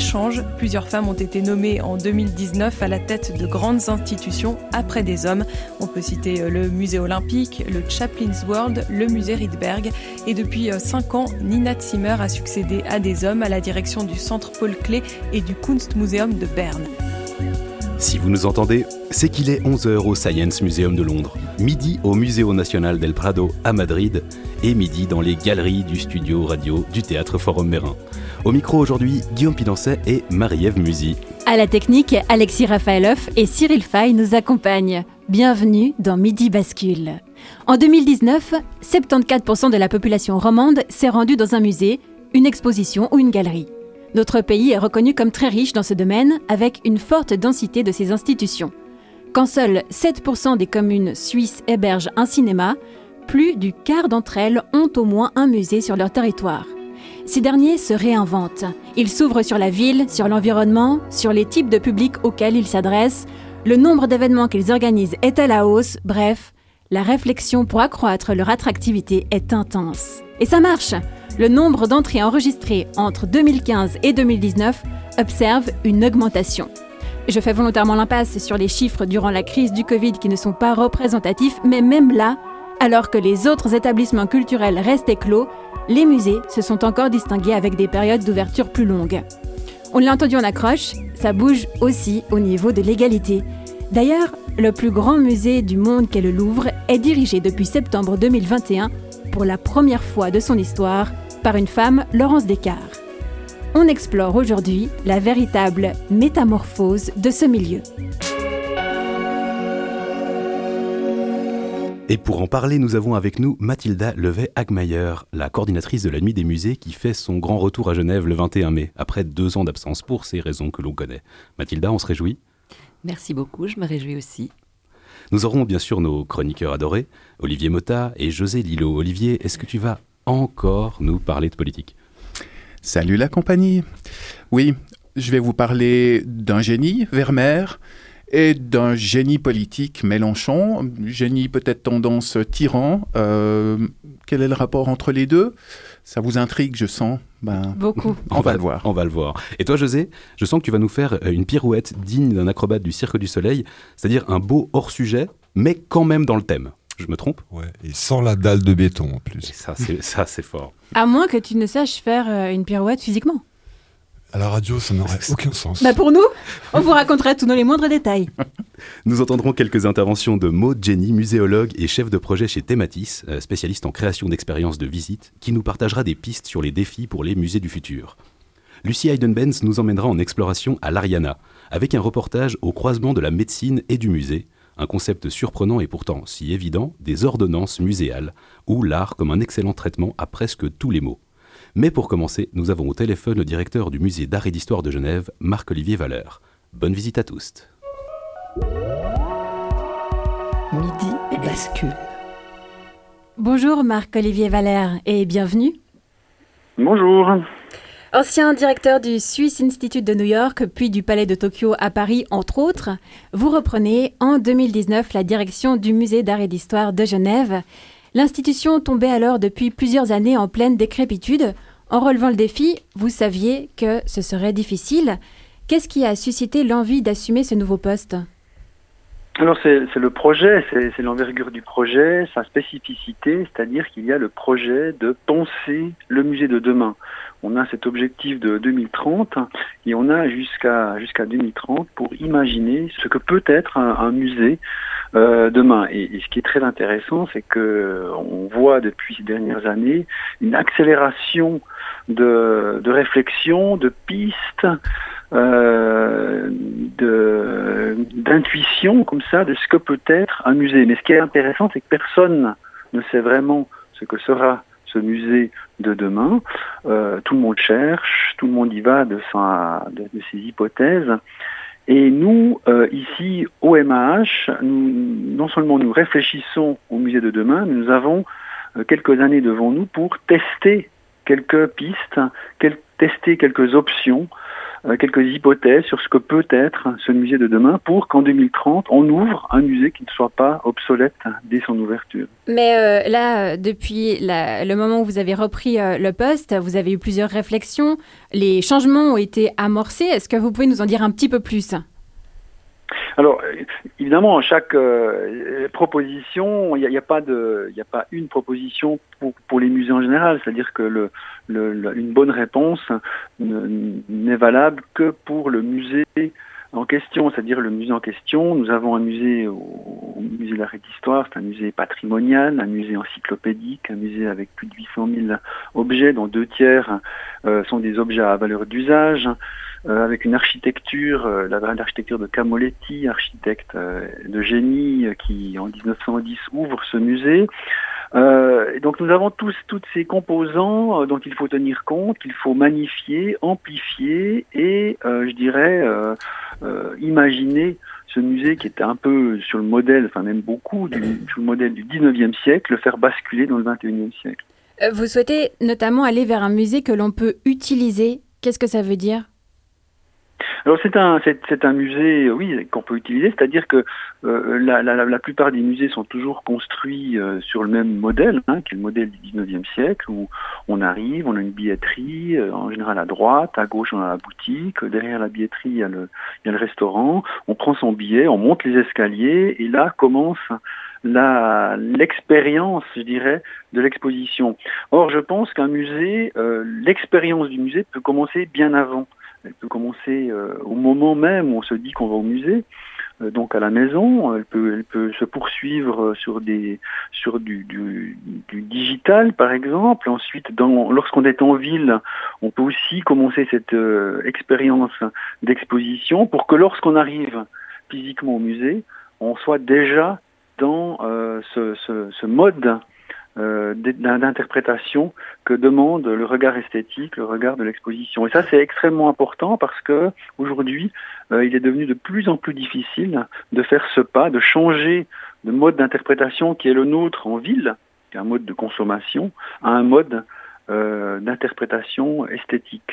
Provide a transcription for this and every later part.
change, plusieurs femmes ont été nommées en 2019 à la tête de grandes institutions après des hommes. On peut citer euh, le musée olympique, le Chaplin's World, le musée Rydberg. Et depuis 5 euh, ans, Nina Zimmer a succédé à des hommes à la direction du Centre Paul Klee et du Kunstmuseum de Berne. Si vous nous entendez, c'est qu'il est 11h au Science Museum de Londres, midi au Museo Nacional del Prado à Madrid et midi dans les galeries du studio radio du Théâtre Forum Mérin. Au micro aujourd'hui, Guillaume Pidancet et Marie-Ève Musy. À la technique, Alexis Rafaeloff et Cyril Fay nous accompagnent. Bienvenue dans Midi Bascule. En 2019, 74% de la population romande s'est rendue dans un musée, une exposition ou une galerie. Notre pays est reconnu comme très riche dans ce domaine, avec une forte densité de ses institutions. Quand seuls 7% des communes suisses hébergent un cinéma, plus du quart d'entre elles ont au moins un musée sur leur territoire. Ces derniers se réinventent. Ils s'ouvrent sur la ville, sur l'environnement, sur les types de publics auxquels ils s'adressent. Le nombre d'événements qu'ils organisent est à la hausse. Bref, la réflexion pour accroître leur attractivité est intense. Et ça marche Le nombre d'entrées enregistrées entre 2015 et 2019 observe une augmentation. Je fais volontairement l'impasse sur les chiffres durant la crise du Covid qui ne sont pas représentatifs, mais même là, alors que les autres établissements culturels restaient clos, les musées se sont encore distingués avec des périodes d'ouverture plus longues. On l'a entendu en accroche, ça bouge aussi au niveau de l'égalité. D'ailleurs, le plus grand musée du monde qu'est le Louvre est dirigé depuis septembre 2021, pour la première fois de son histoire, par une femme, Laurence Descartes. On explore aujourd'hui la véritable métamorphose de ce milieu. Et pour en parler, nous avons avec nous Mathilda Levet-Hagmayer, la coordinatrice de la Nuit des musées qui fait son grand retour à Genève le 21 mai, après deux ans d'absence pour ces raisons que l'on connaît. Mathilda, on se réjouit? Merci beaucoup, je me réjouis aussi. Nous aurons bien sûr nos chroniqueurs adorés, Olivier Mota et José Lillo. Olivier, est-ce que tu vas encore nous parler de politique? Salut la compagnie. Oui, je vais vous parler d'un génie, Vermeer, et d'un génie politique, Mélenchon, génie peut-être tendance tyran. Euh, quel est le rapport entre les deux? Ça vous intrigue, je sens? Ben, Beaucoup. On, va, le voir. On va le voir. Et toi, José, je sens que tu vas nous faire euh, une pirouette digne d'un acrobate du Cirque du Soleil, c'est-à-dire un beau hors-sujet, mais quand même dans le thème. Je me trompe? Ouais, et sans la dalle de béton en plus. ça, c'est, ça, c'est fort. À moins que tu ne saches faire euh, une pirouette physiquement. À la radio, ça n'aurait aucun sens. Bah pour nous, on vous racontera tout dans les moindres détails. Nous entendrons quelques interventions de Maud Jenny, muséologue et chef de projet chez Thématis, euh, spécialiste en création d'expériences de visite, qui nous partagera des pistes sur les défis pour les musées du futur. Lucie Heidenbenz nous emmènera en exploration à l'Ariana, avec un reportage au croisement de la médecine et du musée, un concept surprenant et pourtant si évident des ordonnances muséales, ou l'art comme un excellent traitement à presque tous les mots. Mais pour commencer, nous avons au téléphone le directeur du musée d'art et d'histoire de Genève, Marc-Olivier Valeur. Bonne visite à tous. Midi bascule. Bonjour Marc-Olivier Valère et bienvenue. Bonjour. Ancien directeur du Swiss Institute de New York, puis du Palais de Tokyo à Paris, entre autres, vous reprenez en 2019 la direction du Musée d'art et d'histoire de Genève. L'institution tombait alors depuis plusieurs années en pleine décrépitude. En relevant le défi, vous saviez que ce serait difficile. Qu'est-ce qui a suscité l'envie d'assumer ce nouveau poste? Alors c'est le projet, c'est l'envergure du projet, sa spécificité, c'est-à-dire qu'il y a le projet de penser le musée de demain. On a cet objectif de 2030 et on a jusqu'à jusqu'à 2030 pour imaginer ce que peut être un musée euh, demain. Et, ce qui est très intéressant, c'est que on voit depuis ces dernières années une accélération de, de réflexion, de pistes, euh, d'intuition comme ça de ce que peut être un musée. Mais ce qui est intéressant, c'est que personne ne sait vraiment ce que sera ce musée de demain. Euh, tout le monde cherche, tout le monde y va de, sa, de ses hypothèses. Et nous, euh, ici, au MAH, non seulement nous réfléchissons au musée de demain, nous avons euh, quelques années devant nous pour tester quelques pistes, tester quelques options quelques hypothèses sur ce que peut être ce musée de demain pour qu'en 2030, on ouvre un musée qui ne soit pas obsolète dès son ouverture. Mais euh, là, depuis le moment où vous avez repris euh, le poste, vous avez eu plusieurs réflexions. Les changements ont été amorcés. Est-ce que vous pouvez nous en dire un petit peu plus? Alors, évidemment, chaque euh, proposition, il n'y a, pas une proposition pour, les musées en général. C'est-à-dire que une bonne réponse n'est valable que pour le musée en question, c'est-à-dire le musée en question. Nous avons un musée au, musée de et d'histoire, c'est un musée patrimonial, un musée encyclopédique, un musée avec plus de 800 000 objets, dont deux tiers euh, sont des objets à valeur d'usage. Euh, avec une architecture, euh, l'architecture de Camoletti, architecte euh, de génie, qui en 1910 ouvre ce musée. Euh, donc nous avons tous toutes ces composants dont il faut tenir compte, qu'il faut magnifier, amplifier et je dirais imaginer ce musée qui était un peu sur le modèle, enfin même beaucoup du, sur le modèle du 19e siècle, le faire basculer dans le 21e siècle. Vous souhaitez notamment aller vers un musée que l'on peut utiliser. Qu'est-ce que ça veut dire? Alors c'est un c'est, un musée, oui, qu'on peut utiliser, c'est-à-dire que euh, la, plupart des musées sont toujours construits euh, sur le même modèle, hein, qui est le modèle du 19e siècle, où on arrive, on a une billetterie, euh, en général à droite, à gauche on a la boutique, derrière la billetterie il y, a le, il y a le restaurant, on prend son billet, on monte les escaliers, et là commence la l'expérience, je dirais, de l'exposition. Or, je pense qu'un musée, l'expérience du musée peut commencer bien avant. Elle peut commencer euh, au moment même où on se dit qu'on va au musée, euh, donc à la maison. Elle peut, elle peut se poursuivre sur des, sur du, du, du digital par exemple. Ensuite, lorsqu'on est en ville, on peut aussi commencer cette euh, expérience d'exposition pour que lorsqu'on arrive physiquement au musée, on soit déjà dans ce, ce, ce mode euh, d'interprétation que demande le regard esthétique, le regard de l'exposition. Et ça, c'est extrêmement important parce que aujourd'hui, euh, il est devenu de plus en plus difficile de faire ce pas, de changer de mode d'interprétation qui est le nôtre en ville, qui est un mode de consommation, à un mode d'interprétation esthétique.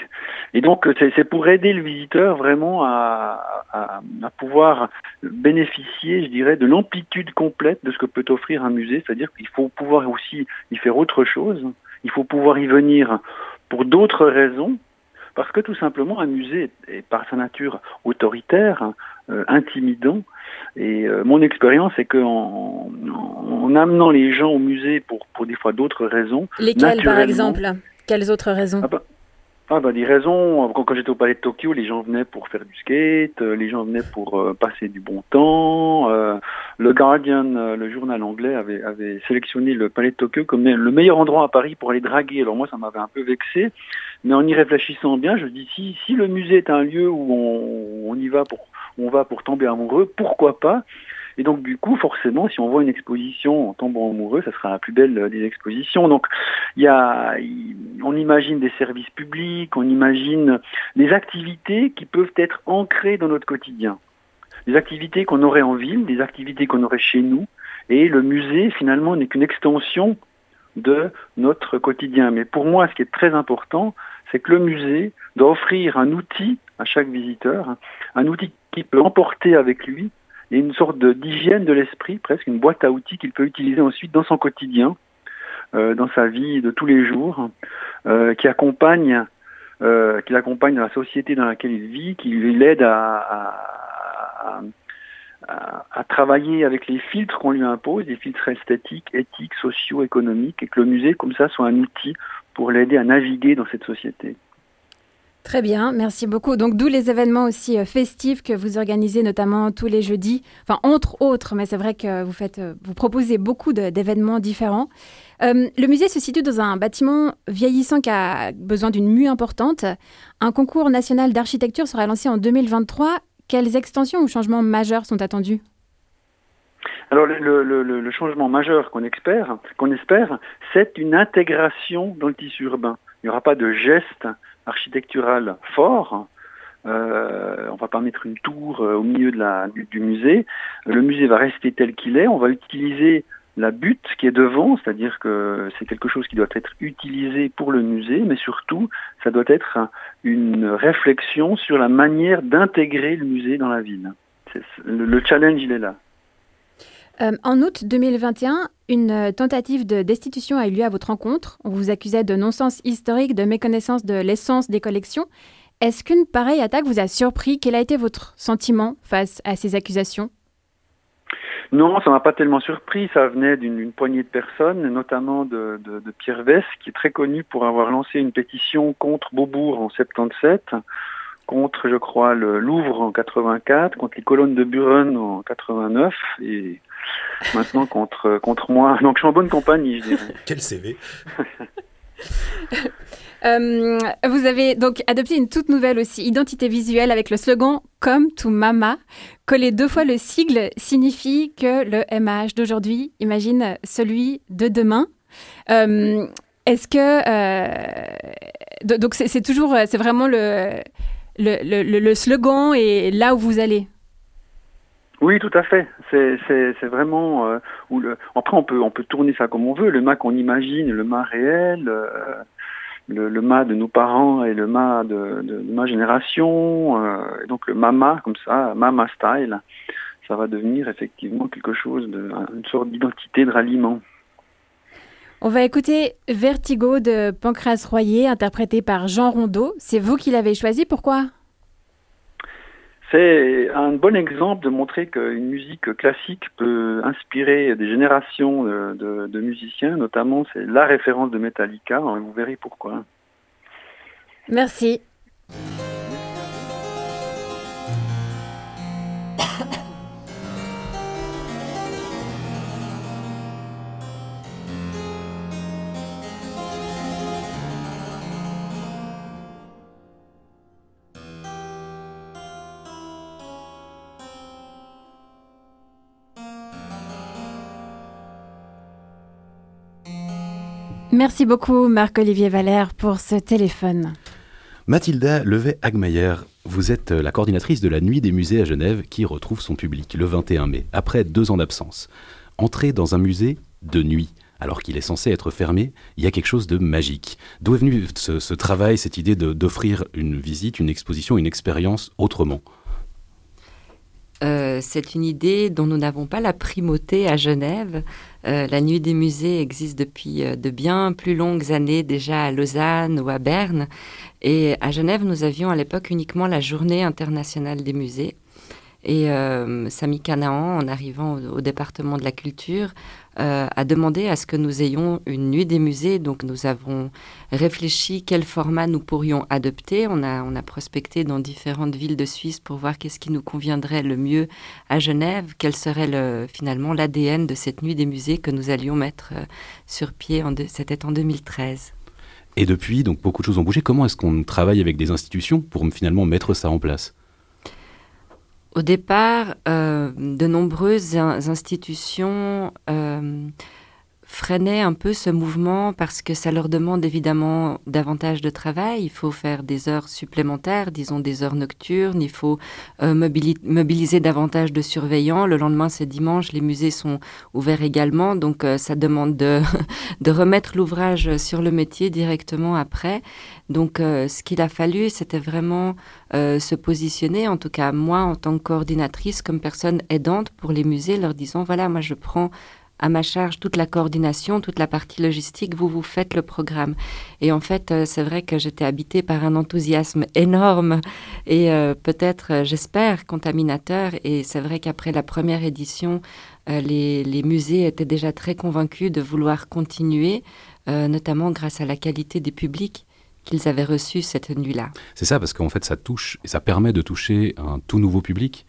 Et donc c'est pour aider le visiteur vraiment à, pouvoir bénéficier, je dirais, de l'amplitude complète de ce que peut offrir un musée, c'est-à-dire qu'il faut pouvoir aussi y faire autre chose, il faut pouvoir y venir pour d'autres raisons, parce que tout simplement un musée est par sa nature autoritaire, euh, intimidant, et euh, mon expérience est qu'en en, amenant les gens au musée pour, pour des fois d'autres raisons. Lesquelles par exemple? Quelles autres raisons? Ah bah, ah bah, des raisons, quand, j'étais au Palais de Tokyo, les gens venaient pour faire du skate, euh, les gens venaient pour euh, passer du bon temps. le Guardian, le journal anglais, avait, avait sélectionné le Palais de Tokyo comme le meilleur endroit à Paris pour aller draguer. Alors moi, ça m'avait un peu vexé, mais en y réfléchissant bien, je dis si, si le musée est un lieu où on, on y va pour on va pour tomber amoureux, pourquoi pas? Et donc du coup, forcément, si on voit une exposition en tombant amoureux, ça sera la plus belle des expositions. Donc il y a, on imagine des services publics, on imagine des activités qui peuvent être ancrées dans notre quotidien, des activités qu'on aurait en ville, des activités qu'on aurait chez nous. Et le musée, finalement, n'est qu'une extension de notre quotidien. Mais pour moi, ce qui est très important, c'est que le musée doit offrir un outil à chaque visiteur, un outil peut emporter avec lui et une sorte d'hygiène de l'esprit, presque une boîte à outils qu'il peut utiliser ensuite dans son quotidien, euh, dans sa vie de tous les jours, euh, qui accompagne, euh, qui l'accompagne dans la société dans laquelle il vit, qui l'aide à, à, travailler avec les filtres qu'on lui impose, des filtres esthétiques, éthiques, sociaux, économiques, et que le musée, comme ça, soit un outil pour l'aider à naviguer dans cette société. Très bien, merci beaucoup. Donc d'où les événements aussi euh, festifs que vous organisez notamment tous les jeudis, enfin entre autres, mais c'est vrai que vous euh, proposez beaucoup d'événements différents. Euh, le musée se situe dans un bâtiment vieillissant qui a besoin d'une mue importante. Un concours national d'architecture sera lancé en 2023. Quelles extensions ou changements majeurs sont attendus? Alors le, le, le, changement majeur qu'on espère, qu'on espère, c'est une intégration dans le tissu urbain. Il n'y aura pas de geste architectural fort, Euh, on va pas mettre une tour euh, au milieu du, du musée. Le musée va rester tel qu'il est. On va utiliser la butte qui est devant, c'est-à-dire que c'est quelque chose qui doit être utilisé pour le musée, mais surtout, ça doit être un- une réflexion sur la manière d'intégrer le musée dans la ville. Le challenge, il est là. Euh, en août 2021, une euh, tentative de destitution a eu lieu à votre rencontre. On vous accusait de non-sens historique, de méconnaissance de l'essence des collections. Est-ce qu'une pareille attaque vous a surpris? Quel a été votre sentiment face à ces accusations? Non, ça m'a pas tellement surpris. Ça venait d'une poignée de personnes, notamment de Pierre Vess, qui est très connu pour avoir lancé une pétition contre Beaubourg en 77, contre, je crois, le Louvre en 84, contre les colonnes de Buren en 89, et maintenant contre contre moi. Donc je suis en bonne compagnie, je dirais. Quel CV Euh, Vous avez donc adopté une toute nouvelle aussi, identité visuelle, avec le slogan Come to Mama. Coller deux fois le sigle signifie que le MH d'aujourd'hui imagine celui de demain. Euh, Est-ce que. euh, do- donc, c'est toujours. C'est vraiment le, le- le- le slogan et là où vous allez? Oui, tout à fait. C'est vraiment euh. Après, on peut tourner ça comme on veut. Le mât qu'on imagine, le mât réel, euh, le, le mât de nos parents et le mât de, ma génération. euh, et donc le mama comme ça, mama style, ça va devenir effectivement quelque chose une sorte d'identité de ralliement. On va écouter Vertigo de Pancras Royer, interprété par Jean Rondeau. C'est vous qui l'avez choisi. Pourquoi? C'est un bon exemple de montrer qu'une musique classique peut inspirer des générations de, musiciens, notamment c'est la référence de Metallica, et vous verrez pourquoi. Merci. Merci beaucoup Marc-Olivier Valère pour ce téléphone. Mathilda Levet-Hagmayer, vous êtes euh, la coordinatrice de la Nuit des musées à Genève qui retrouve son public le 21 mai, après deux ans d'absence. Entrer dans un musée de nuit, alors qu'il est censé être fermé, il y a quelque chose de magique. D'où est venu ce, travail, cette idée d'offrir une visite, une exposition, une expérience autrement? Euh, c'est une idée dont nous n'avons pas la primauté à Genève. Euh, la Nuit des musées existe depuis euh, de bien plus longues années déjà à Lausanne ou à Berne. Et à Genève, nous avions à l'époque uniquement la Journée internationale des musées. Et Samy Canaan, en arrivant au département de la culture, euh, a demandé à ce que nous ayons une nuit des musées. Donc nous avons réfléchi quel format nous pourrions adopter. On a, on a prospecté dans différentes villes de Suisse pour voir qu'est-ce qui nous conviendrait le mieux à Genève, quel serait le, finalement l'ADN de cette nuit des musées que nous allions mettre euh, sur pied. C'était en 2013. Et depuis, donc beaucoup de choses ont bougé. Comment est-ce qu'on travaille avec des institutions pour finalement mettre ça en place? Au départ, euh, de nombreuses in- institutions freinaient un peu ce mouvement parce que ça leur demande évidemment davantage de travail. Il faut faire des heures supplémentaires, disons des heures nocturnes. Il faut euh, mobili- mobiliser davantage de surveillants. Le lendemain, c'est dimanche. Les musées sont ouverts également. Donc, euh, ça demande de, de remettre l'ouvrage sur le métier directement après. Donc, euh, ce qu'il a fallu, c'était vraiment se positionner, en tout cas moi en tant que coordinatrice, comme personne aidante pour les musées, leur disant, voilà, moi je prends à ma charge toute la coordination, toute la partie logistique, vous vous faites le programme. Et en fait, euh, c'est vrai que j'étais habitée par un enthousiasme énorme et euh, peut-être, euh, j'espère, contaminateur. Et c'est vrai qu'après la première édition, les, musées étaient déjà très convaincus de vouloir continuer, notamment grâce à la qualité des publics qu'ils avaient reçus cette nuit-là. C'est ça, parce qu'en fait, ça touche et ça permet de toucher un tout nouveau public.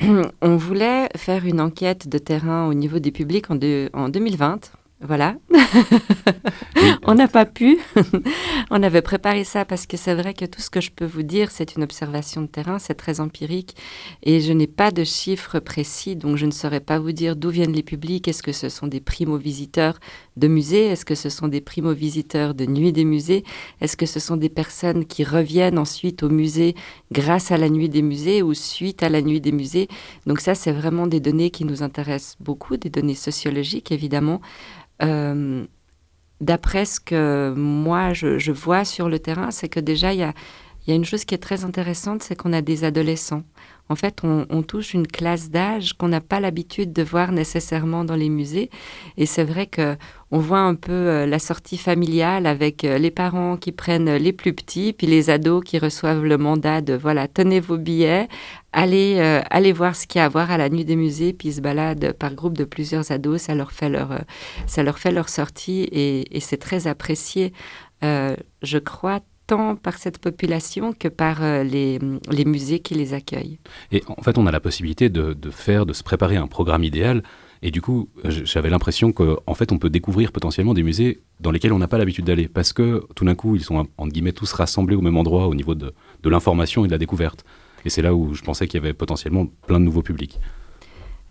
On voulait faire une enquête de terrain au niveau des publics en, deux- en 2020 Voilà. on n'a pas pu. on avait préparé ça parce que c'est vrai que tout ce que je peux vous dire, c'est une observation de terrain, c'est très empirique et je n'ai pas de chiffres précis, donc je ne saurais pas vous dire d'où viennent les publics. Est-ce que ce sont des primo-visiteurs de musées Est-ce que ce sont des primo-visiteurs de nuit des musées? Est-ce que ce sont des personnes qui reviennent ensuite au musée grâce à la nuit des musées ou suite à la nuit des musées? Donc ça, c'est vraiment des données qui nous intéressent beaucoup, des données sociologiques évidemment. Euh, d'après ce que moi je, vois sur le terrain, c'est que déjà il y a, une chose qui est très intéressante, c'est qu'on a des adolescents. En fait, on, touche une classe d'âge qu'on n'a pas l'habitude de voir nécessairement dans les musées. Et c'est vrai que on voit un peu euh, la sortie familiale avec euh, les parents qui prennent les plus petits, puis les ados qui reçoivent le mandat de voilà, tenez vos billets, allez, euh, allez voir ce qu'il y a à voir à la nuit des musées, puis ils se baladent par groupe de plusieurs ados, ça leur fait leur, ça leur, fait leur sortie et, et c'est très apprécié. je crois tant par cette population que par euh, les, musées qui les accueillent. Et en fait, on a la possibilité de, faire, de se préparer un programme idéal. Et du coup, j'avais l'impression qu'en fait, on peut découvrir potentiellement des musées dans lesquels on n'a pas l'habitude d'aller. Parce que tout d'un coup, ils sont, entre guillemets, tous rassemblés au même endroit au niveau de l'information et de la découverte. Et c'est là où je pensais qu'il y avait potentiellement plein de nouveaux publics.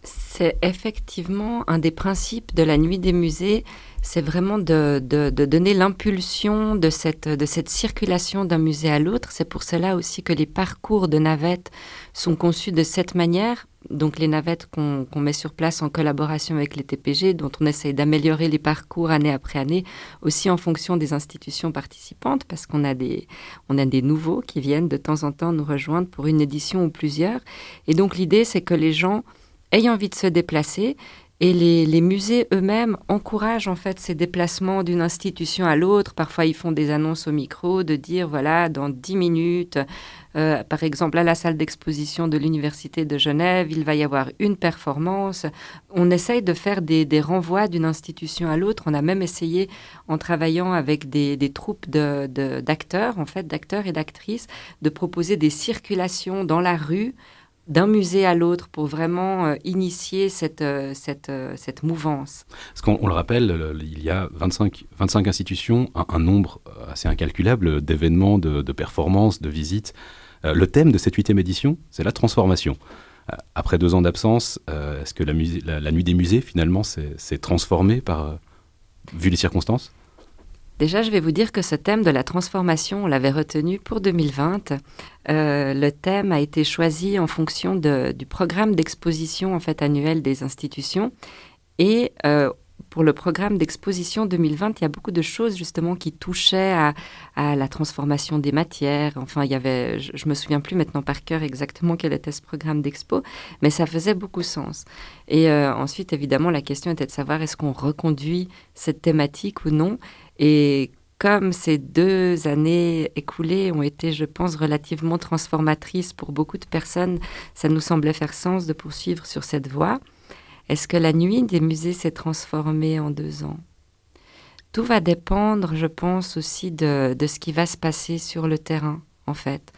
C'est effectivement un des principes de la nuit des musées, c'est vraiment de, donner l'impulsion de cette, de cette circulation d'un musée à l'autre. C'est pour cela aussi que les parcours de navettes sont conçus de cette manière. Donc les navettes qu'on met sur place en collaboration avec les TPG, dont on essaye d'améliorer les parcours année après année, aussi en fonction des institutions participantes, parce qu'on a a des nouveaux qui viennent de temps en temps nous rejoindre pour une édition ou plusieurs. Et donc l'idée, c'est que les gens aient envie de se déplacer et les, musées eux-mêmes encouragent en fait ces déplacements d'une institution à l'autre. Parfois, ils font des annonces au micro de dire voilà, dans dix minutes, euh, par exemple, à la salle d'exposition de l'Université de Genève, il va y avoir une performance. On essaye de faire des, renvois d'une institution à l'autre. On a même essayé, en travaillant avec des, troupes d'acteurs, en fait, d'acteurs et d'actrices, de proposer des circulations dans la rue d'un musée à l'autre pour vraiment euh, initier cette, euh, cette, euh, cette mouvance Parce qu'on le rappelle, il y a 25, 25 institutions, un, nombre assez incalculable d'événements, de, performances, de visites. le thème de cette huitième édition, c'est la transformation. après deux ans d'absence, est-ce que la, la, nuit des musées, finalement, s'est transformée par, vu les circonstances? Déjà, je vais vous dire que ce thème de la transformation, on l'avait retenu pour 2020. Euh, le thème a été choisi en fonction du programme d'exposition en fait annuel des institutions. Et euh, pour le programme d'exposition 2020, il y a beaucoup de choses justement qui touchaient à, la transformation des matières. Enfin, il y avait, je, ne me souviens plus maintenant par cœur exactement quel était ce programme d'expo, mais ça faisait beaucoup sens. Et euh, ensuite, évidemment, la question était de savoir est-ce qu'on reconduit cette thématique ou non. Et comme ces deux années écoulées ont été, je pense, relativement transformatrices pour beaucoup de personnes, ça nous semblait faire sens de poursuivre sur cette voie. Est-ce que la nuit des musées s'est transformée en deux ans? Tout va dépendre, je pense, aussi de, ce qui va se passer sur le terrain, en fait.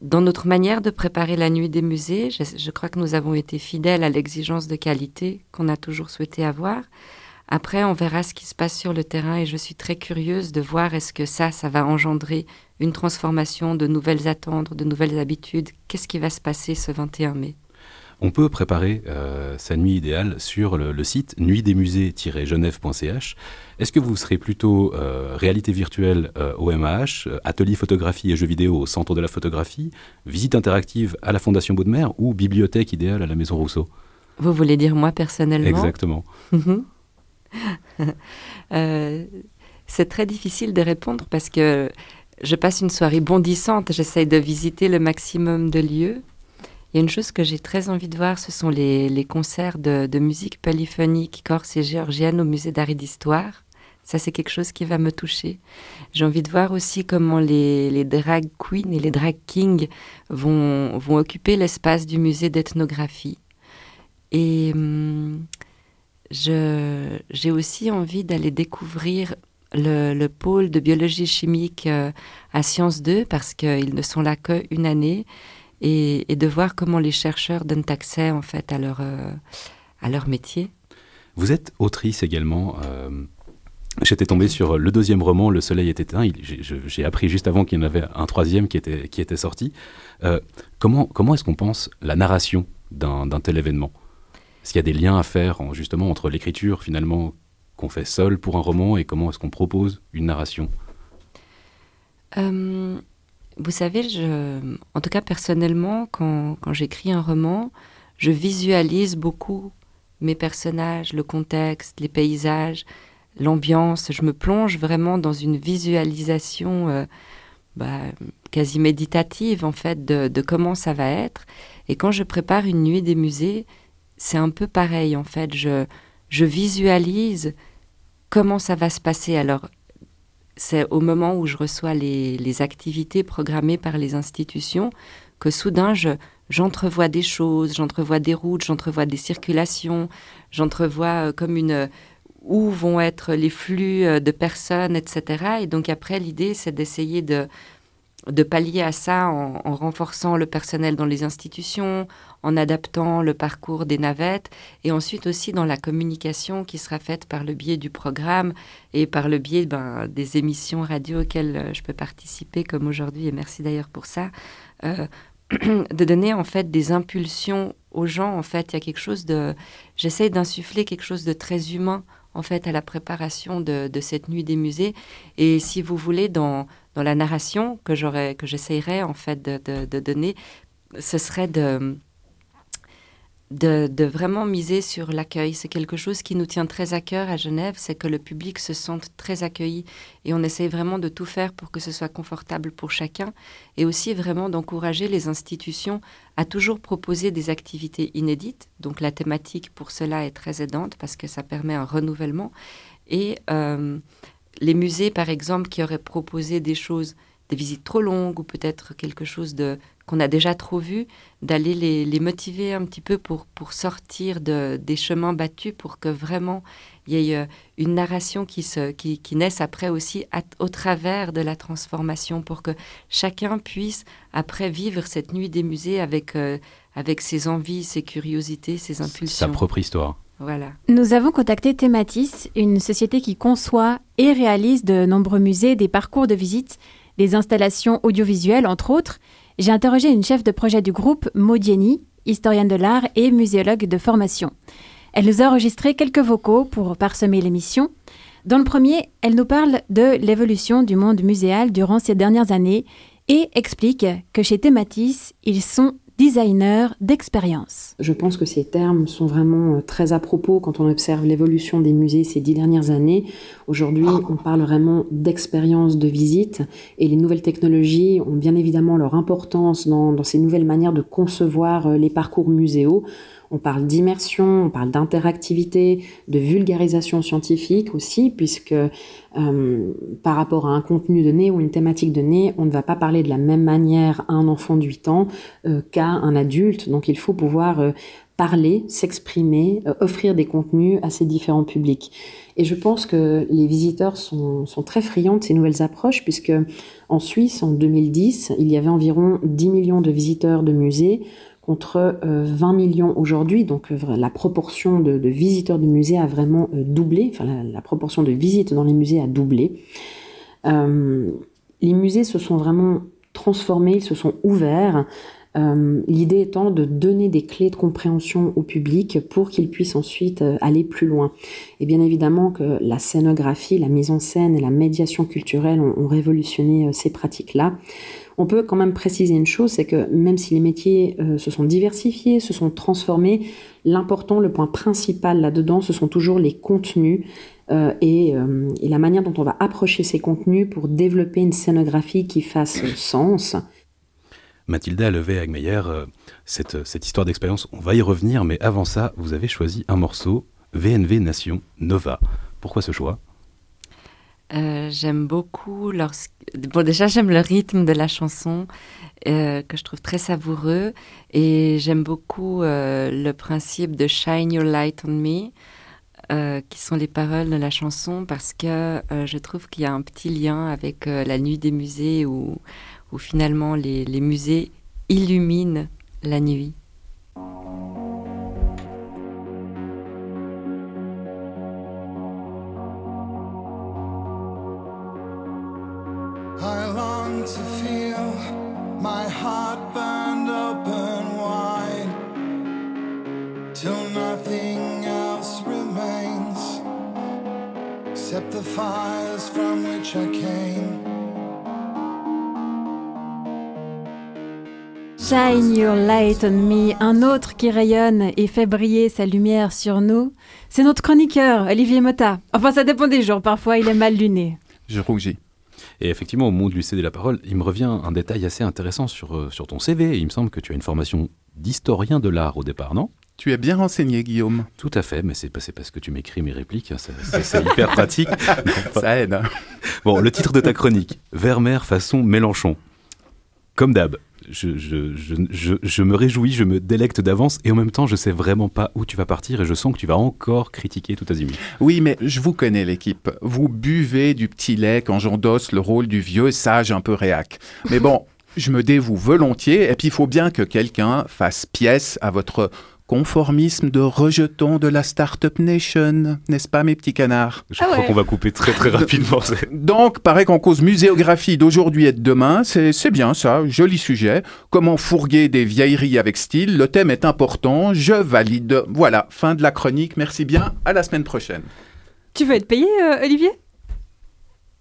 Dans notre manière de préparer la nuit des musées, je crois que nous avons été fidèles à l'exigence de qualité qu'on a toujours souhaité avoir. Après, on verra ce qui se passe sur le terrain et je suis très curieuse de voir est-ce que ça, ça va engendrer une transformation, de nouvelles attentes, de nouvelles habitudes. Qu'est-ce qui va se passer ce 21 mai? On peut préparer euh, sa nuit idéale sur le, site nuitdesmusées-genève.ch. Est-ce que vous serez plutôt euh, réalité virtuelle euh, au MAH, atelier photographie et jeux vidéo au Centre de la photographie, visite interactive à la Fondation Baudemer ou bibliothèque idéale à la Maison Rousseau? Vous voulez dire moi personnellement? Exactement. Euh, c'est très difficile de répondre parce que je passe une soirée bondissante, j'essaye de visiter le maximum de lieux. Il y a une chose que j'ai très envie de voir, ce sont les, concerts de, musique polyphonique corse et géorgienne au musée d'art et d'histoire. Ça, c'est quelque chose qui va me toucher. J'ai envie de voir aussi comment les, drag queens et les drag kings vont, vont occuper l'espace du musée d'ethnographie. Et hum, j'ai aussi envie d'aller découvrir le, pôle de biologie chimique euh, à Sciences 2 parce qu'ils ne sont là qu'une année et, de voir comment les chercheurs donnent accès en fait à leur, euh, à leur métier. Vous êtes autrice également. J'étais tombé sur le deuxième roman, Le Soleil est éteint. J'ai appris juste avant qu'il y en avait un troisième qui était, qui était sorti. comment comment est-ce qu'on pense la narration d'un tel événement? Est-ce qu'il y a des liens à faire justement entre l'écriture finalement qu'on fait seul pour un roman et comment est-ce qu'on propose une narration? Euh, Vous savez, en tout cas personnellement, quand, quand j'écris un roman, je visualise beaucoup mes personnages, le contexte, les paysages, l'ambiance. Je me plonge vraiment dans une visualisation euh, bah, quasi méditative en fait de, de, comment ça va être. Et quand je prépare une nuit des musées, c'est un peu pareil en fait. Je, je visualise comment ça va se passer. Alors, c'est au moment où je reçois les, activités programmées par les institutions que soudain j'entrevois des choses, j'entrevois des routes, j'entrevois des circulations, j'entrevois euh, comme une où vont être les flux euh, de personnes, etc. Et donc après, l'idée, c'est d'essayer de, de pallier à ça en, renforçant le personnel dans les institutions, en adaptant le parcours des navettes et ensuite aussi dans la communication qui sera faite par le biais du programme et par le biais ben, des émissions radio auxquelles euh, je peux participer comme aujourd'hui et merci d'ailleurs pour ça. Euh, de donner en fait des impulsions aux gens en fait il y a quelque chose de j'essaie d'insuffler quelque chose de très humain en fait à la préparation de, cette nuit des musées. Et si vous voulez, dans, dans la narration que j'aurais, que en fait de, de, donner, ce serait de, de, vraiment miser sur l'accueil. C'est quelque chose qui nous tient très à cœur à Genève, c'est que le public se sente très accueilli et on essaye vraiment de tout faire pour que ce soit confortable pour chacun et aussi vraiment d'encourager les institutions à toujours proposer des activités inédites. Donc la thématique pour cela est très aidante parce que ça permet un renouvellement et euh, les musées par exemple qui auraient proposé des choses des visites trop longues ou peut-être quelque chose de qu'on a déjà trop vu, d'aller les, motiver un petit peu pour, pour sortir de, des chemins battus pour que vraiment il y ait euh, une narration qui, se, qui, qui naisse après aussi au travers de la transformation pour que chacun puisse après vivre cette nuit des musées avec, euh, avec ses envies, ses curiosités, ses impulsions. Sa propre histoire. Voilà. Nous avons contacté Thématis, une société qui conçoit et réalise de nombreux musées, des parcours de visite, des installations audiovisuelles entre autres, j'ai interrogé une chef de projet du groupe, Maudieni, historienne de l'art et muséologue de formation. Elle nous a enregistré quelques vocaux pour parsemer l'émission. Dans le premier, elle nous parle de l'évolution du monde muséal durant ces dernières années et explique que chez Thématis, ils sont designer d'expérience. Je pense que ces termes sont vraiment euh, très à propos quand on observe l'évolution des musées ces dix dernières années. Aujourd'hui, on parle vraiment d'expérience de visite et les nouvelles technologies ont bien évidemment leur importance dans, dans ces nouvelles manières de concevoir euh, les parcours muséaux. On parle d'immersion, on parle d'interactivité, de vulgarisation scientifique aussi, puisque euh, par rapport à un contenu donné ou une thématique donnée, on ne va pas parler de la même manière à un enfant de 8 ans euh, qu'à un adulte. Donc il faut pouvoir euh, parler, s'exprimer, offrir des contenus à ces différents publics. Et je pense que les visiteurs sont, sont, très friands de ces nouvelles approches, puisque en Suisse, en 2010, il y avait environ 10 millions de visiteurs de musées contre 20 euh, millions aujourd'hui. Donc euh, la proportion de, visiteurs du musée a vraiment euh, doublé, enfin la, proportion de visites dans les musées a doublé. les musées se sont vraiment transformés, ils se sont ouverts. L'idée étant de donner des clés de compréhension au public pour qu'il puisse ensuite aller plus loin. Et bien évidemment que la scénographie, la mise en scène et la médiation culturelle ont révolutionné ces pratiques-là. On peut quand même préciser une chose, c'est que même si les métiers euh, se sont diversifiés, se sont transformés, l'important, le point principal là-dedans, ce sont toujours les contenus euh, euh, et, la manière dont on va approcher ces contenus pour développer une scénographie qui fasse sens. Mathilda Levé-Agmeyer, cette, cette histoire d'expérience, on va y revenir, mais avant ça, vous avez choisi un morceau, VNV Nation, Nova. Pourquoi ce choix? Euh, j'aime beaucoup lorsque... Bon, déjà, j'aime le rythme de la chanson euh, que je trouve très savoureux et j'aime beaucoup euh, le principe de Shine Your Light on Me, qui sont les paroles de la chanson parce que je trouve qu'il y a un petit lien avec la nuit des musées où, finalement les musées illuminent la nuit. My heart burned open wide till nothing else remains except the fires from which I came. Shine your light on me, un autre qui rayonne et fait briller sa lumière sur nous. C'est notre chroniqueur, Olivier Motta. Enfin, ça dépend des jours, parfois il est mal luné. Je rougis. Et effectivement, au moment de lui céder la parole, il me revient un détail assez intéressant sur, euh, sur ton CV. Il me semble que tu as une formation d'historien de l'art au départ, non? Tu es bien renseigné, Guillaume. Tout à fait, mais c'est parce que tu m'écris mes répliques, hein, c'est hyper pratique. Ça aide. hein. Bon, le titre de ta chronique, Vermeer façon Mélenchon. Comme d'hab, je, me réjouis, je me délecte d'avance et en même temps, je sais vraiment pas où tu vas partir et je sens que tu vas encore critiquer tout azimut. Oui, mais je vous connais, l'équipe. Vous buvez du petit lait quand j'endosse le rôle du vieux sage un peu réac. Mais bon, je me dévoue volontiers, et puis il faut bien que quelqu'un fasse pièce à votre conformisme de rejeton de la Startup Nation, n'est-ce pas, mes petits canards? Je crois qu'on va couper très très rapidement. Donc, paraît qu'en cause muséographie d'aujourd'hui et de demain, c'est c'est bien ça, joli sujet. Comment fourguer des vieilleries avec style, le thème est important, je valide. Voilà, fin de la chronique, merci bien, à la semaine prochaine. Tu veux être payé, euh, Olivier?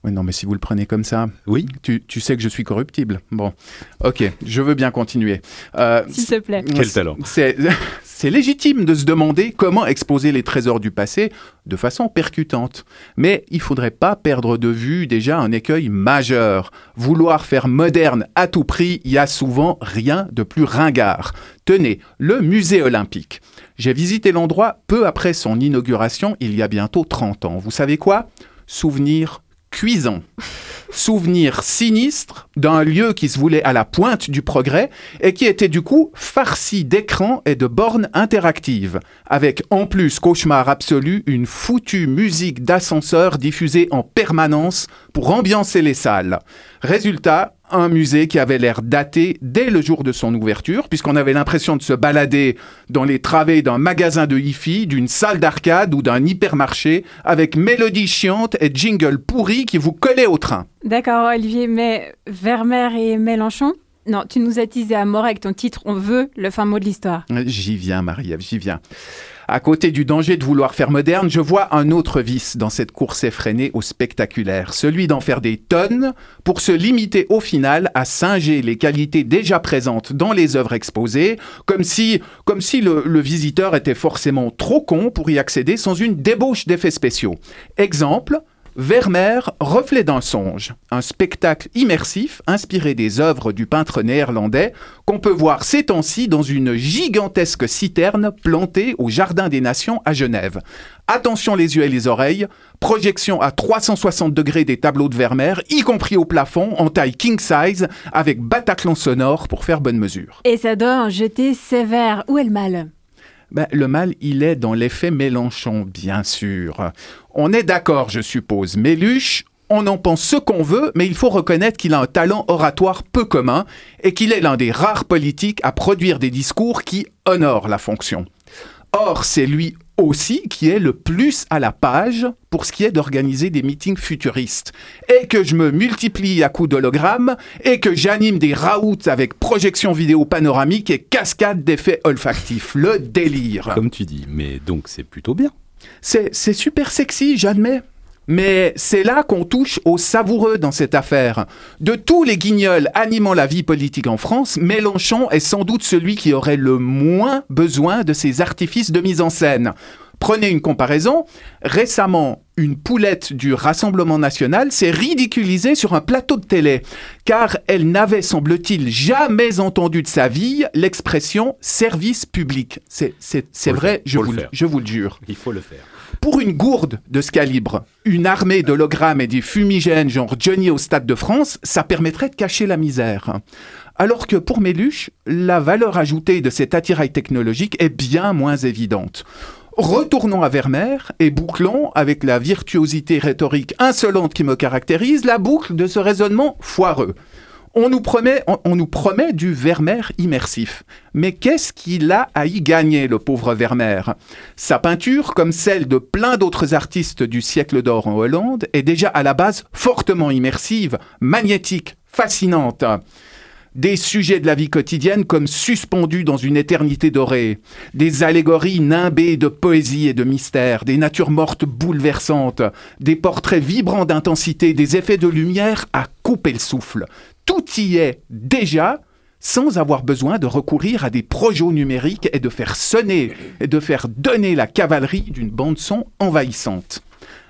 Oui, non, mais si vous le prenez comme ça, oui. tu, tu sais que je suis corruptible. Bon, ok, je veux bien continuer. Euh, S'il te plaît. Quel talent. C'est c'est légitime de se demander comment exposer les trésors du passé de façon percutante. Mais il faudrait pas perdre de vue déjà un écueil majeur. Vouloir faire moderne à tout prix, il y a souvent rien de plus ringard. Tenez, le musée olympique. J'ai visité l'endroit peu après son inauguration, il y a bientôt 30 ans. Vous savez quoi? Souvenir cuisant. Souvenir sinistre d'un lieu qui se voulait à la pointe du progrès et qui était du coup farci d'écrans et de bornes interactives, avec en plus cauchemar absolu une foutue musique d'ascenseur diffusée en permanence pour ambiancer les salles. Résultat, un musée qui avait l'air daté dès le jour de son ouverture, puisqu'on avait l'impression de se balader dans les travées d'un magasin de hi-fi, d'une salle d'arcade ou d'un hypermarché, avec mélodies chiantes et jingles pourris qui vous collaient au train. D'accord, Olivier, mais Vermeer et Mélenchon? Non, tu nous as teasé à mort avec ton titre On veut le fin mot de l'histoire. J'y viens, Marie-Ève, j'y viens. À côté du danger de vouloir faire moderne, je vois un autre vice dans cette course effrénée au spectaculaire, celui d'en faire des tonnes pour se limiter au final à singer les qualités déjà présentes dans les œuvres exposées, comme si, comme si le, le visiteur était forcément trop con pour y accéder sans une débauche d'effets spéciaux. Exemple, Vermeer, Reflet d'un songe, un spectacle immersif inspiré des œuvres du peintre néerlandais qu'on peut voir ces temps-ci dans une gigantesque citerne plantée au Jardin des Nations à Genève. Attention les yeux et les oreilles, projection à 360 degrés des tableaux de Vermeer, y compris au plafond, en taille king size, avec Bataclan sonore pour faire bonne mesure. Et ça doit jeter sévère. Où est le mal? Ben, le mal, il est dans l'effet Mélenchon, bien sûr. On est d'accord, je suppose. Méluche, on en pense ce qu'on veut, mais il faut reconnaître qu'il a un talent oratoire peu commun et qu'il est l'un des rares politiques à produire des discours qui honorent la fonction. Or, c'est lui aussi qui est le plus à la page pour ce qui est d'organiser des meetings futuristes. Et que je me multiplie à coups d'hologrammes, et que j'anime des raouts avec projection vidéo panoramique et cascade d'effets olfactifs. Le délire. Comme tu dis, mais donc c'est plutôt bien. C'est c'est super sexy, j'admets. Mais c'est là qu'on touche au savoureux dans cette affaire. De tous les guignols animant la vie politique en France, Mélenchon est sans doute celui qui aurait le moins besoin de ces artifices de mise en scène. Prenez une comparaison. Récemment, une poulette du Rassemblement national s'est ridiculisée sur un plateau de télé, car elle n'avait, semble-t-il, jamais entendu de sa vie l'expression service public. C'est vrai, je vous, je vous le jure. Il faut le faire. Pour une gourde de ce calibre, une armée d'hologrammes et des fumigènes genre Johnny au Stade de France, ça permettrait de cacher la misère. Alors que pour Méluche, la valeur ajoutée de cet attirail technologique est bien moins évidente. Retournons à Vermeer et bouclons, avec la virtuosité rhétorique insolente qui me caractérise, la boucle de ce raisonnement foireux. On nous promet, on, nous promet du Vermeer immersif. Mais qu'est-ce qu'il a à y gagner, le pauvre Vermeer? Sa peinture, comme celle de plein d'autres artistes du siècle d'or en Hollande, est déjà à la base fortement immersive, magnétique, fascinante des sujets de la vie quotidienne comme suspendus dans une éternité dorée, des allégories nimbées de poésie et de mystère, des natures mortes bouleversantes, des portraits vibrants d'intensité, des effets de lumière à couper le souffle. Tout y est déjà sans avoir besoin de recourir à des projets numériques et de faire sonner et de faire donner la cavalerie d'une bande son envahissante.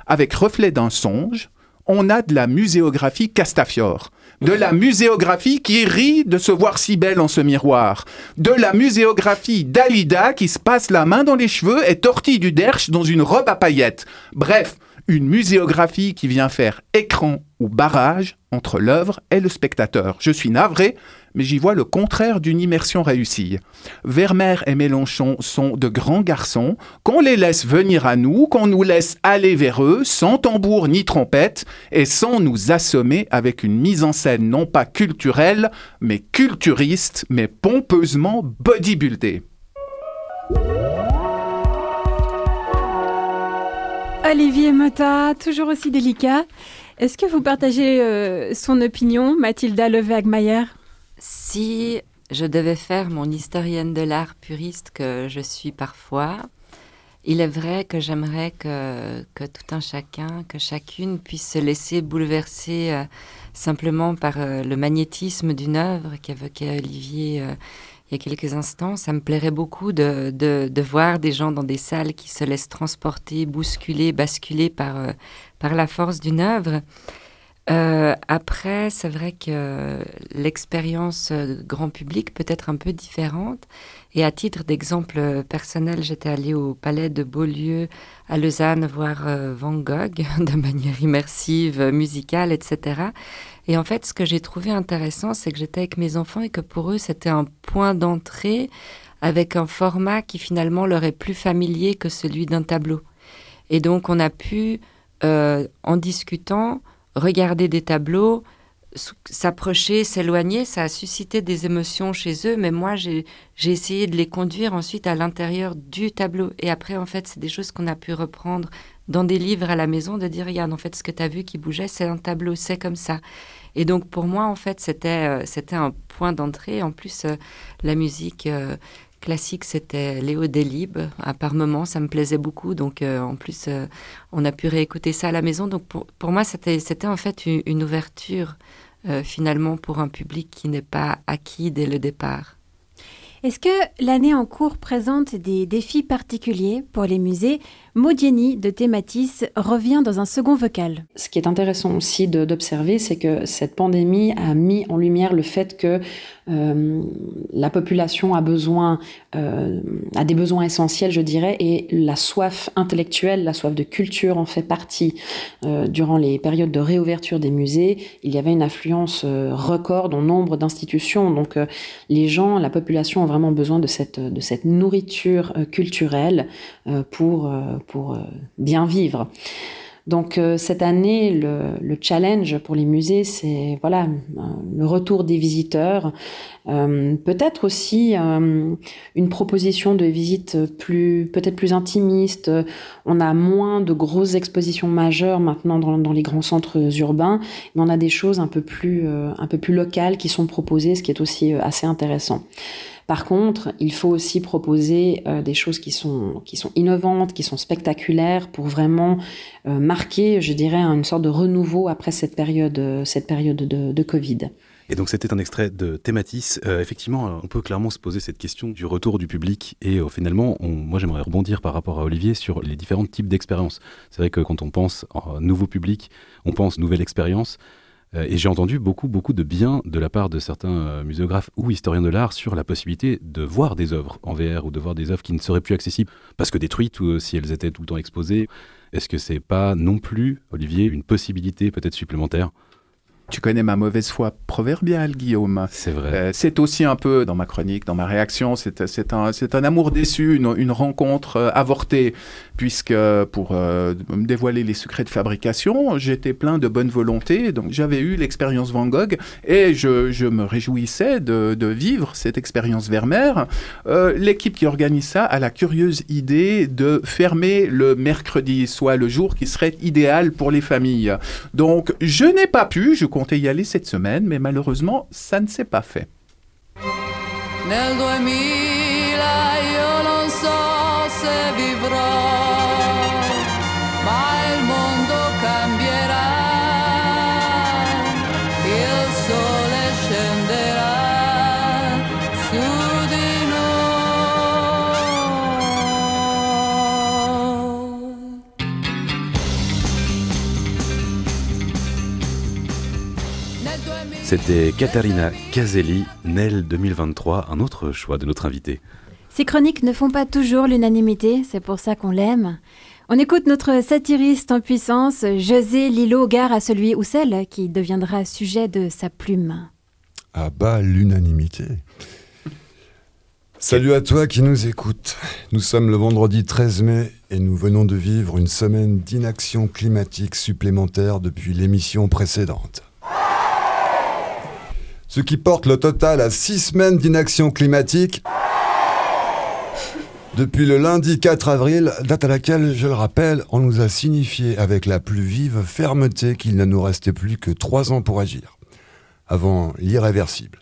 Avec Reflet d'un songe, on a de la muséographie Castafiore, de la muséographie qui rit de se voir si belle en ce miroir, de la muséographie Dalida qui se passe la main dans les cheveux et tortille du derche dans une robe à paillettes. Bref, une muséographie qui vient faire écran ou barrage entre l'œuvre et le spectateur. Je suis navré, mais j'y vois le contraire d'une immersion réussie. Vermeer et Mélenchon sont de grands garçons, qu'on les laisse venir à nous, qu'on nous laisse aller vers eux, sans tambour ni trompette, et sans nous assommer avec une mise en scène non pas culturelle, mais culturiste, mais pompeusement bodybuildée. Olivier Mota, toujours aussi délicat. Est-ce que vous partagez euh, son opinion, Mathilda Leveag-Mayer Si je devais faire mon historienne de l'art puriste que je suis parfois, il est vrai que j'aimerais que, tout un chacun, que chacune puisse se laisser bouleverser euh, simplement par euh, le magnétisme d'une œuvre qu'évoquait Olivier il y a quelques instants. Ça me plairait beaucoup de, de, voir des gens dans des salles qui se laissent transporter, bousculer, basculer par, euh, par la force d'une œuvre. Euh, après, c'est vrai que l'expérience grand public peut être un peu différente. Et à titre d'exemple personnel, j'étais allée au Palais de Beaulieu à Lausanne voir euh, Van Gogh de manière immersive, musicale, etc. Et en fait, ce que j'ai trouvé intéressant, c'est que j'étais avec mes enfants et que pour eux, c'était un point d'entrée avec un format qui finalement leur est plus familier que celui d'un tableau. Et donc, on a pu, euh, en discutant, regarder des tableaux, s'approcher, s'éloigner, ça a suscité des émotions chez eux, mais moi j'ai essayé de les conduire ensuite à l'intérieur du tableau. Et après, en fait, c'est des choses qu'on a pu reprendre dans des livres à la maison, de dire, regarde, en fait, ce que tu as vu qui bougeait, c'est un tableau, c'est comme ça. Et donc, pour moi, en fait, c'était euh, c'était un point d'entrée. En plus, euh, la musique euh, classique, c'était Léo Delibes. À par moments, ça me plaisait beaucoup. Donc, en plus, on a pu réécouter ça à la maison. Donc, pour, pour moi, c'était en fait une, ouverture, finalement, pour un public qui n'est pas acquis dès le départ. Est-ce que l'année en cours présente des défis particuliers pour les musées Modieni de Thématis revient dans un second vocal. Ce qui est intéressant aussi d'observer, c'est que cette pandémie a mis en lumière le fait que euh, la population a besoin, euh, a des besoins essentiels, je dirais, et la soif intellectuelle, la soif de culture en fait partie. Euh, durant les périodes de réouverture des musées, il y avait une affluence record dans nombre d'institutions. Donc les gens, la population ont vraiment besoin de cette, nourriture culturelle pour pour bien vivre. Donc cette année, le, le, challenge pour les musées, c'est voilà le retour des visiteurs, euh, peut-être aussi euh, une proposition de visite plus peut-être plus intimiste. On a moins de grosses expositions majeures maintenant dans, les grands centres urbains, mais on a des choses un peu plus euh, un peu plus locales qui sont proposées, ce qui est aussi assez intéressant. Par contre, il faut aussi proposer euh, des choses qui sont, qui sont innovantes, qui sont spectaculaires pour vraiment euh, marquer, je dirais, une sorte de renouveau après cette période, euh, cette période de, Covid. Et donc c'était un extrait de Thématis. Effectivement, on peut clairement se poser cette question du retour du public. Et finalement, moi j'aimerais rebondir par rapport à Olivier sur les différents types d'expériences. C'est vrai que quand on pense en nouveau public, on pense nouvelle expérience. Euh, et j'ai entendu beaucoup, beaucoup de bien de la part de certains euh, muséographes ou historiens de l'art sur la possibilité de voir des œuvres en VR ou de voir des œuvres qui ne seraient plus accessibles parce que détruites ou si elles étaient tout le temps exposées. Est-ce que c'est pas non plus, Olivier, une possibilité peut-être supplémentaire? Tu connais ma mauvaise foi proverbiale, Guillaume. C'est vrai. Euh, c'est aussi un peu dans ma chronique, dans ma réaction, c'est un, amour déçu, une, une rencontre euh, avortée, puisque pour euh, me dévoiler les secrets de fabrication, j'étais plein de bonne volonté, donc j'avais eu l'expérience Van Gogh et je, me réjouissais de, vivre cette expérience Vermeer. Euh, L'équipe qui organise ça a la curieuse idée de fermer le mercredi, soit le jour qui serait idéal pour les familles. Donc je n'ai pas pu, je comptais y aller cette semaine, mais malheureusement, ça ne s'est pas fait. Nel 2000 C'était Katharina Caselli, Nel 2023, un autre choix de notre invité. Ces chroniques ne font pas toujours l'unanimité, c'est pour ça qu'on l'aime. On écoute notre satiriste en puissance, José Lilo Gare à celui ou celle qui deviendra sujet de sa plume. Ah bah, l'unanimité. Salut à toi qui nous écoute. Nous sommes le vendredi 13 mai et nous venons de vivre une semaine d'inaction climatique supplémentaire depuis l'émission précédente. Ce qui porte le total à six semaines d'inaction climatique depuis le lundi 4 avril, date à laquelle, je le rappelle, on nous a signifié avec la plus vive fermeté qu'il ne nous restait plus que trois ans pour agir. Avant l'irréversible.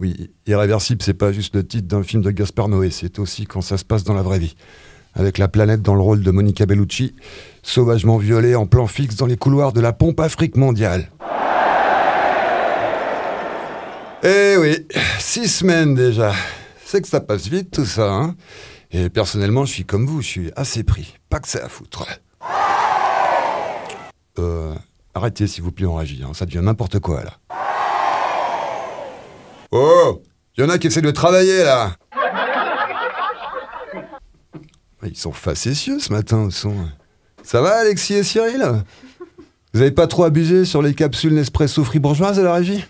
Oui, irréversible, c'est pas juste le titre d'un film de Gaspar Noé, c'est aussi quand ça se passe dans la vraie vie. Avec la planète dans le rôle de Monica Bellucci, sauvagement violée en plan fixe dans les couloirs de la pompe Afrique mondiale. Eh oui, six semaines déjà. C'est que ça passe vite tout ça, hein Et personnellement, je suis comme vous, je suis assez pris. Pas que c'est à foutre. Euh, arrêtez s'il vous plaît, on réagit, hein, ça devient n'importe quoi là. Oh Il y en a qui essaient de travailler là Ils sont facétieux ce matin, ils sont... Ça va Alexis et Cyril? Vous avez pas trop abusé sur les capsules Nespresso fribourgeoises à la régie?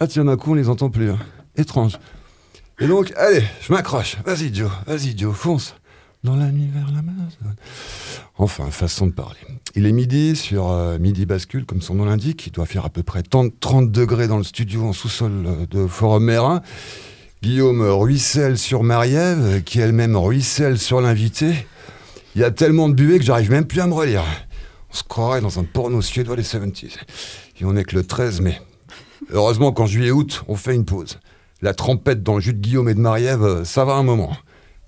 Ah tiens, d'un coup on les entend plus. hein. Étrange. Et donc, allez, je m'accroche. Vas-y Joe, vas-y Joe, fonce. Dans la nuit vers la Amazone. Enfin, façon de parler. Il est midi sur euh, Midi Bascule, comme son nom l'indique. Il doit faire à peu près 30, 30 degrés dans le studio en sous-sol euh, de Forum Mérin. Guillaume ruisselle sur Marie-Ève, qui elle-même ruisselle sur l'invité. Il y a tellement de buée que j'arrive même plus à me relire. On se croirait dans un porno suédois des 70s. Et on est que le 13 mai. Heureusement qu'en juillet-août, on fait une pause. La trempette dans le jus de Guillaume et de Marie-Ève, euh, ça va un moment.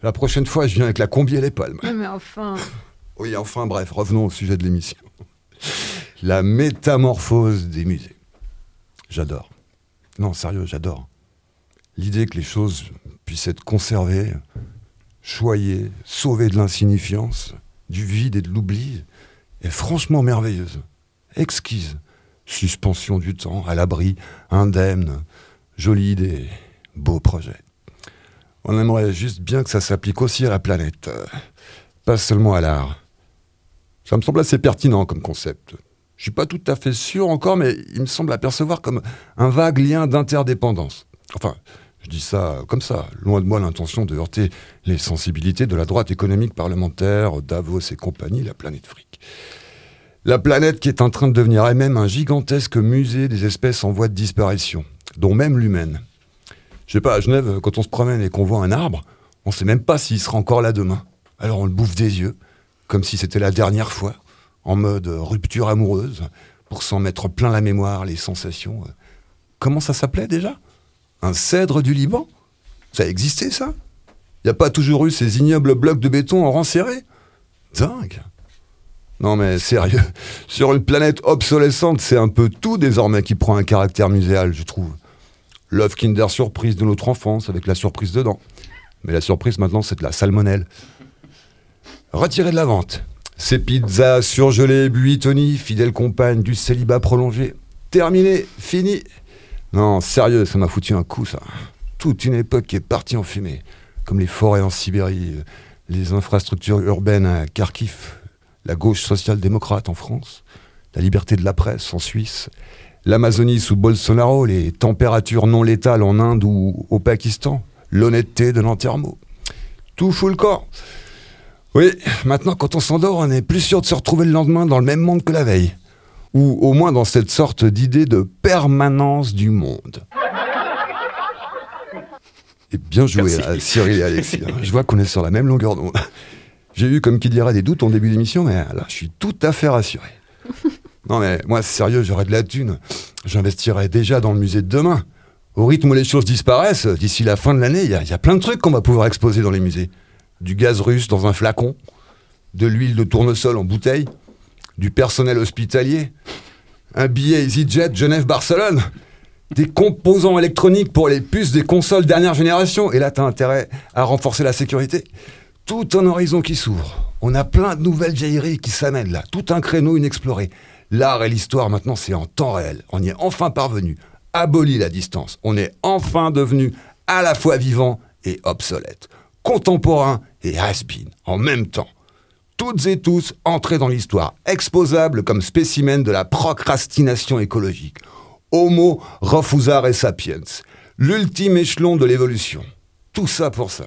La prochaine fois, je viens avec la combi et les palmes. Mais enfin. Oui, enfin bref, revenons au sujet de l'émission. La métamorphose des musées. J'adore. Non, sérieux, j'adore. L'idée que les choses puissent être conservées, choyées, sauvées de l'insignifiance, du vide et de l'oubli, est franchement merveilleuse. Exquise. Suspension du temps, à l'abri, indemne. Jolie idée, beau projet. On aimerait juste bien que ça s'applique aussi à la planète, pas seulement à l'art. Ça me semble assez pertinent comme concept. Je suis pas tout à fait sûr encore, mais il me semble apercevoir comme un vague lien d'interdépendance. Enfin, je dis ça comme ça, loin de moi l'intention de heurter les sensibilités de la droite économique parlementaire, Davos et compagnie, la planète fric. La planète qui est en train de devenir elle-même un gigantesque musée des espèces en voie de disparition, dont même l'humaine. Je sais pas, à Genève, quand on se promène et qu'on voit un arbre, on sait même pas s'il sera encore là demain. Alors on le bouffe des yeux, comme si c'était la dernière fois, en mode rupture amoureuse, pour s'en mettre plein la mémoire, les sensations. Comment ça s'appelait déjà? Un cèdre du Liban? Ça existait ça? Il a pas toujours eu ces ignobles blocs de béton en rang serré? Dingue non mais sérieux, sur une planète obsolescente, c'est un peu tout désormais qui prend un caractère muséal, je trouve. L'œuf Kinder Surprise de notre enfance avec la surprise dedans. Mais la surprise maintenant, c'est de la salmonelle. Retiré de la vente. Ces pizzas surgelées, buitoni, fidèle compagne du célibat prolongé. Terminé, fini. Non, sérieux, ça m'a foutu un coup, ça. Toute une époque qui est partie en fumée. Comme les forêts en Sibérie, euh, les infrastructures urbaines à Kharkiv, la gauche social-démocrate en France, la liberté de la presse en Suisse, l'Amazonie sous Bolsonaro, les températures non létales en Inde ou au Pakistan, l'honnêteté de l'enterrement. Tout fout le corps. Oui, maintenant quand on s'endort, on est plus sûr de se retrouver le lendemain dans le même monde que la veille. Ou au moins dans cette sorte d'idée de permanence du monde. Et bien joué Merci. à Cyril et Alexis. Je vois qu'on est sur la même longueur d'onde. J'ai eu, comme qui dirait, des doutes en début d'émission, mais là, je suis tout à fait rassuré. Non, mais moi, sérieux, j'aurais de la thune. J'investirais déjà dans le musée de demain. Au rythme où les choses disparaissent, d'ici la fin de l'année, il y, a- il y a plein de trucs qu'on va pouvoir exposer dans les musées. Du gaz russe dans un flacon, de l'huile de tournesol en bouteille, du personnel hospitalier, un billet EasyJet Genève-Barcelone, des composants électroniques pour les puces des consoles dernière génération. Et là, t'as intérêt à renforcer la sécurité. Tout un horizon qui s'ouvre. On a plein de nouvelles vieilleries qui s'amènent là. Tout un créneau inexploré. L'art et l'histoire, maintenant, c'est en temps réel. On y est enfin parvenu. Aboli la distance. On est enfin devenu à la fois vivant et obsolète. Contemporain et has-been en même temps. Toutes et tous entrés dans l'histoire, exposables comme spécimens de la procrastination écologique. Homo refusare sapiens. L'ultime échelon de l'évolution. Tout ça pour ça.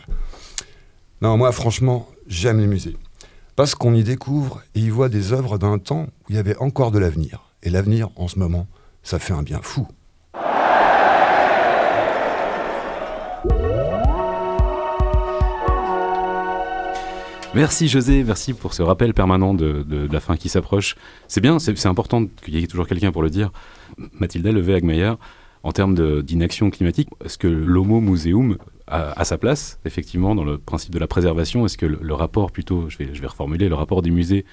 Non, moi, franchement, j'aime les musées. Parce qu'on y découvre et y voit des œuvres d'un temps où il y avait encore de l'avenir. Et l'avenir, en ce moment, ça fait un bien fou. Merci José, merci pour ce rappel permanent de, la fin qui s'approche. C'est bien, c'est important qu'il y ait toujours quelqu'un pour le dire. Mathilda Levé-Agmayer, en termes d'inaction climatique, est-ce que l'Homo Museum a sa place, effectivement, dans le principe de la préservation Est-ce que le, le rapport, plutôt, je vais, je vais reformuler, le rapport des musées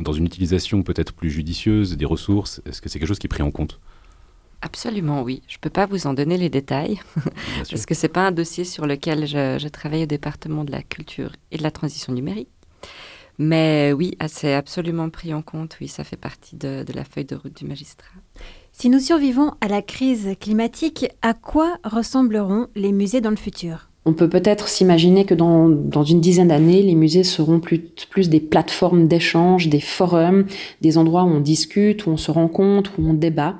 dans une utilisation peut-être plus judicieuse des ressources, est-ce que c'est quelque chose qui est pris en compte? Absolument, oui. Je ne peux pas vous en donner les détails, parce que ce n'est pas un dossier sur lequel je, je travaille au département de la culture et de la transition numérique. Mais oui, ah, c'est absolument pris en compte, oui, ça fait partie de, de la feuille de route du magistrat. Si nous survivons à la crise climatique, à quoi ressembleront les musées dans le futur? On peut peut-être s'imaginer que dans, une dizaine d'années, les musées seront plus, des plateformes d'échange, des forums, des endroits où on discute, où on se rencontre, où on débat.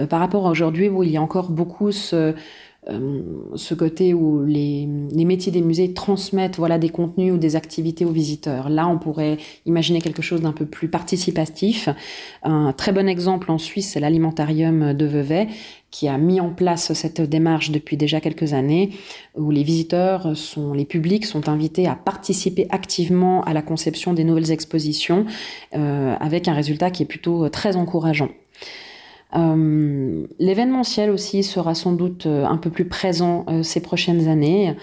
Euh, par rapport à aujourd'hui, où il y a encore beaucoup ce, ce côté où les, les métiers des musées transmettent voilà, des contenus ou des activités aux visiteurs. Là, on pourrait imaginer quelque chose d'un peu plus participatif. Un très bon exemple en Suisse, c'est l'alimentarium de Vevey, qui a mis en place cette démarche depuis déjà quelques années, où les visiteurs sont, les publics sont invités à participer activement à la conception des nouvelles expositions, euh, avec un résultat qui est plutôt euh, très encourageant. Euh, L'événementiel aussi sera sans doute euh, un peu plus présent euh, ces prochaines années.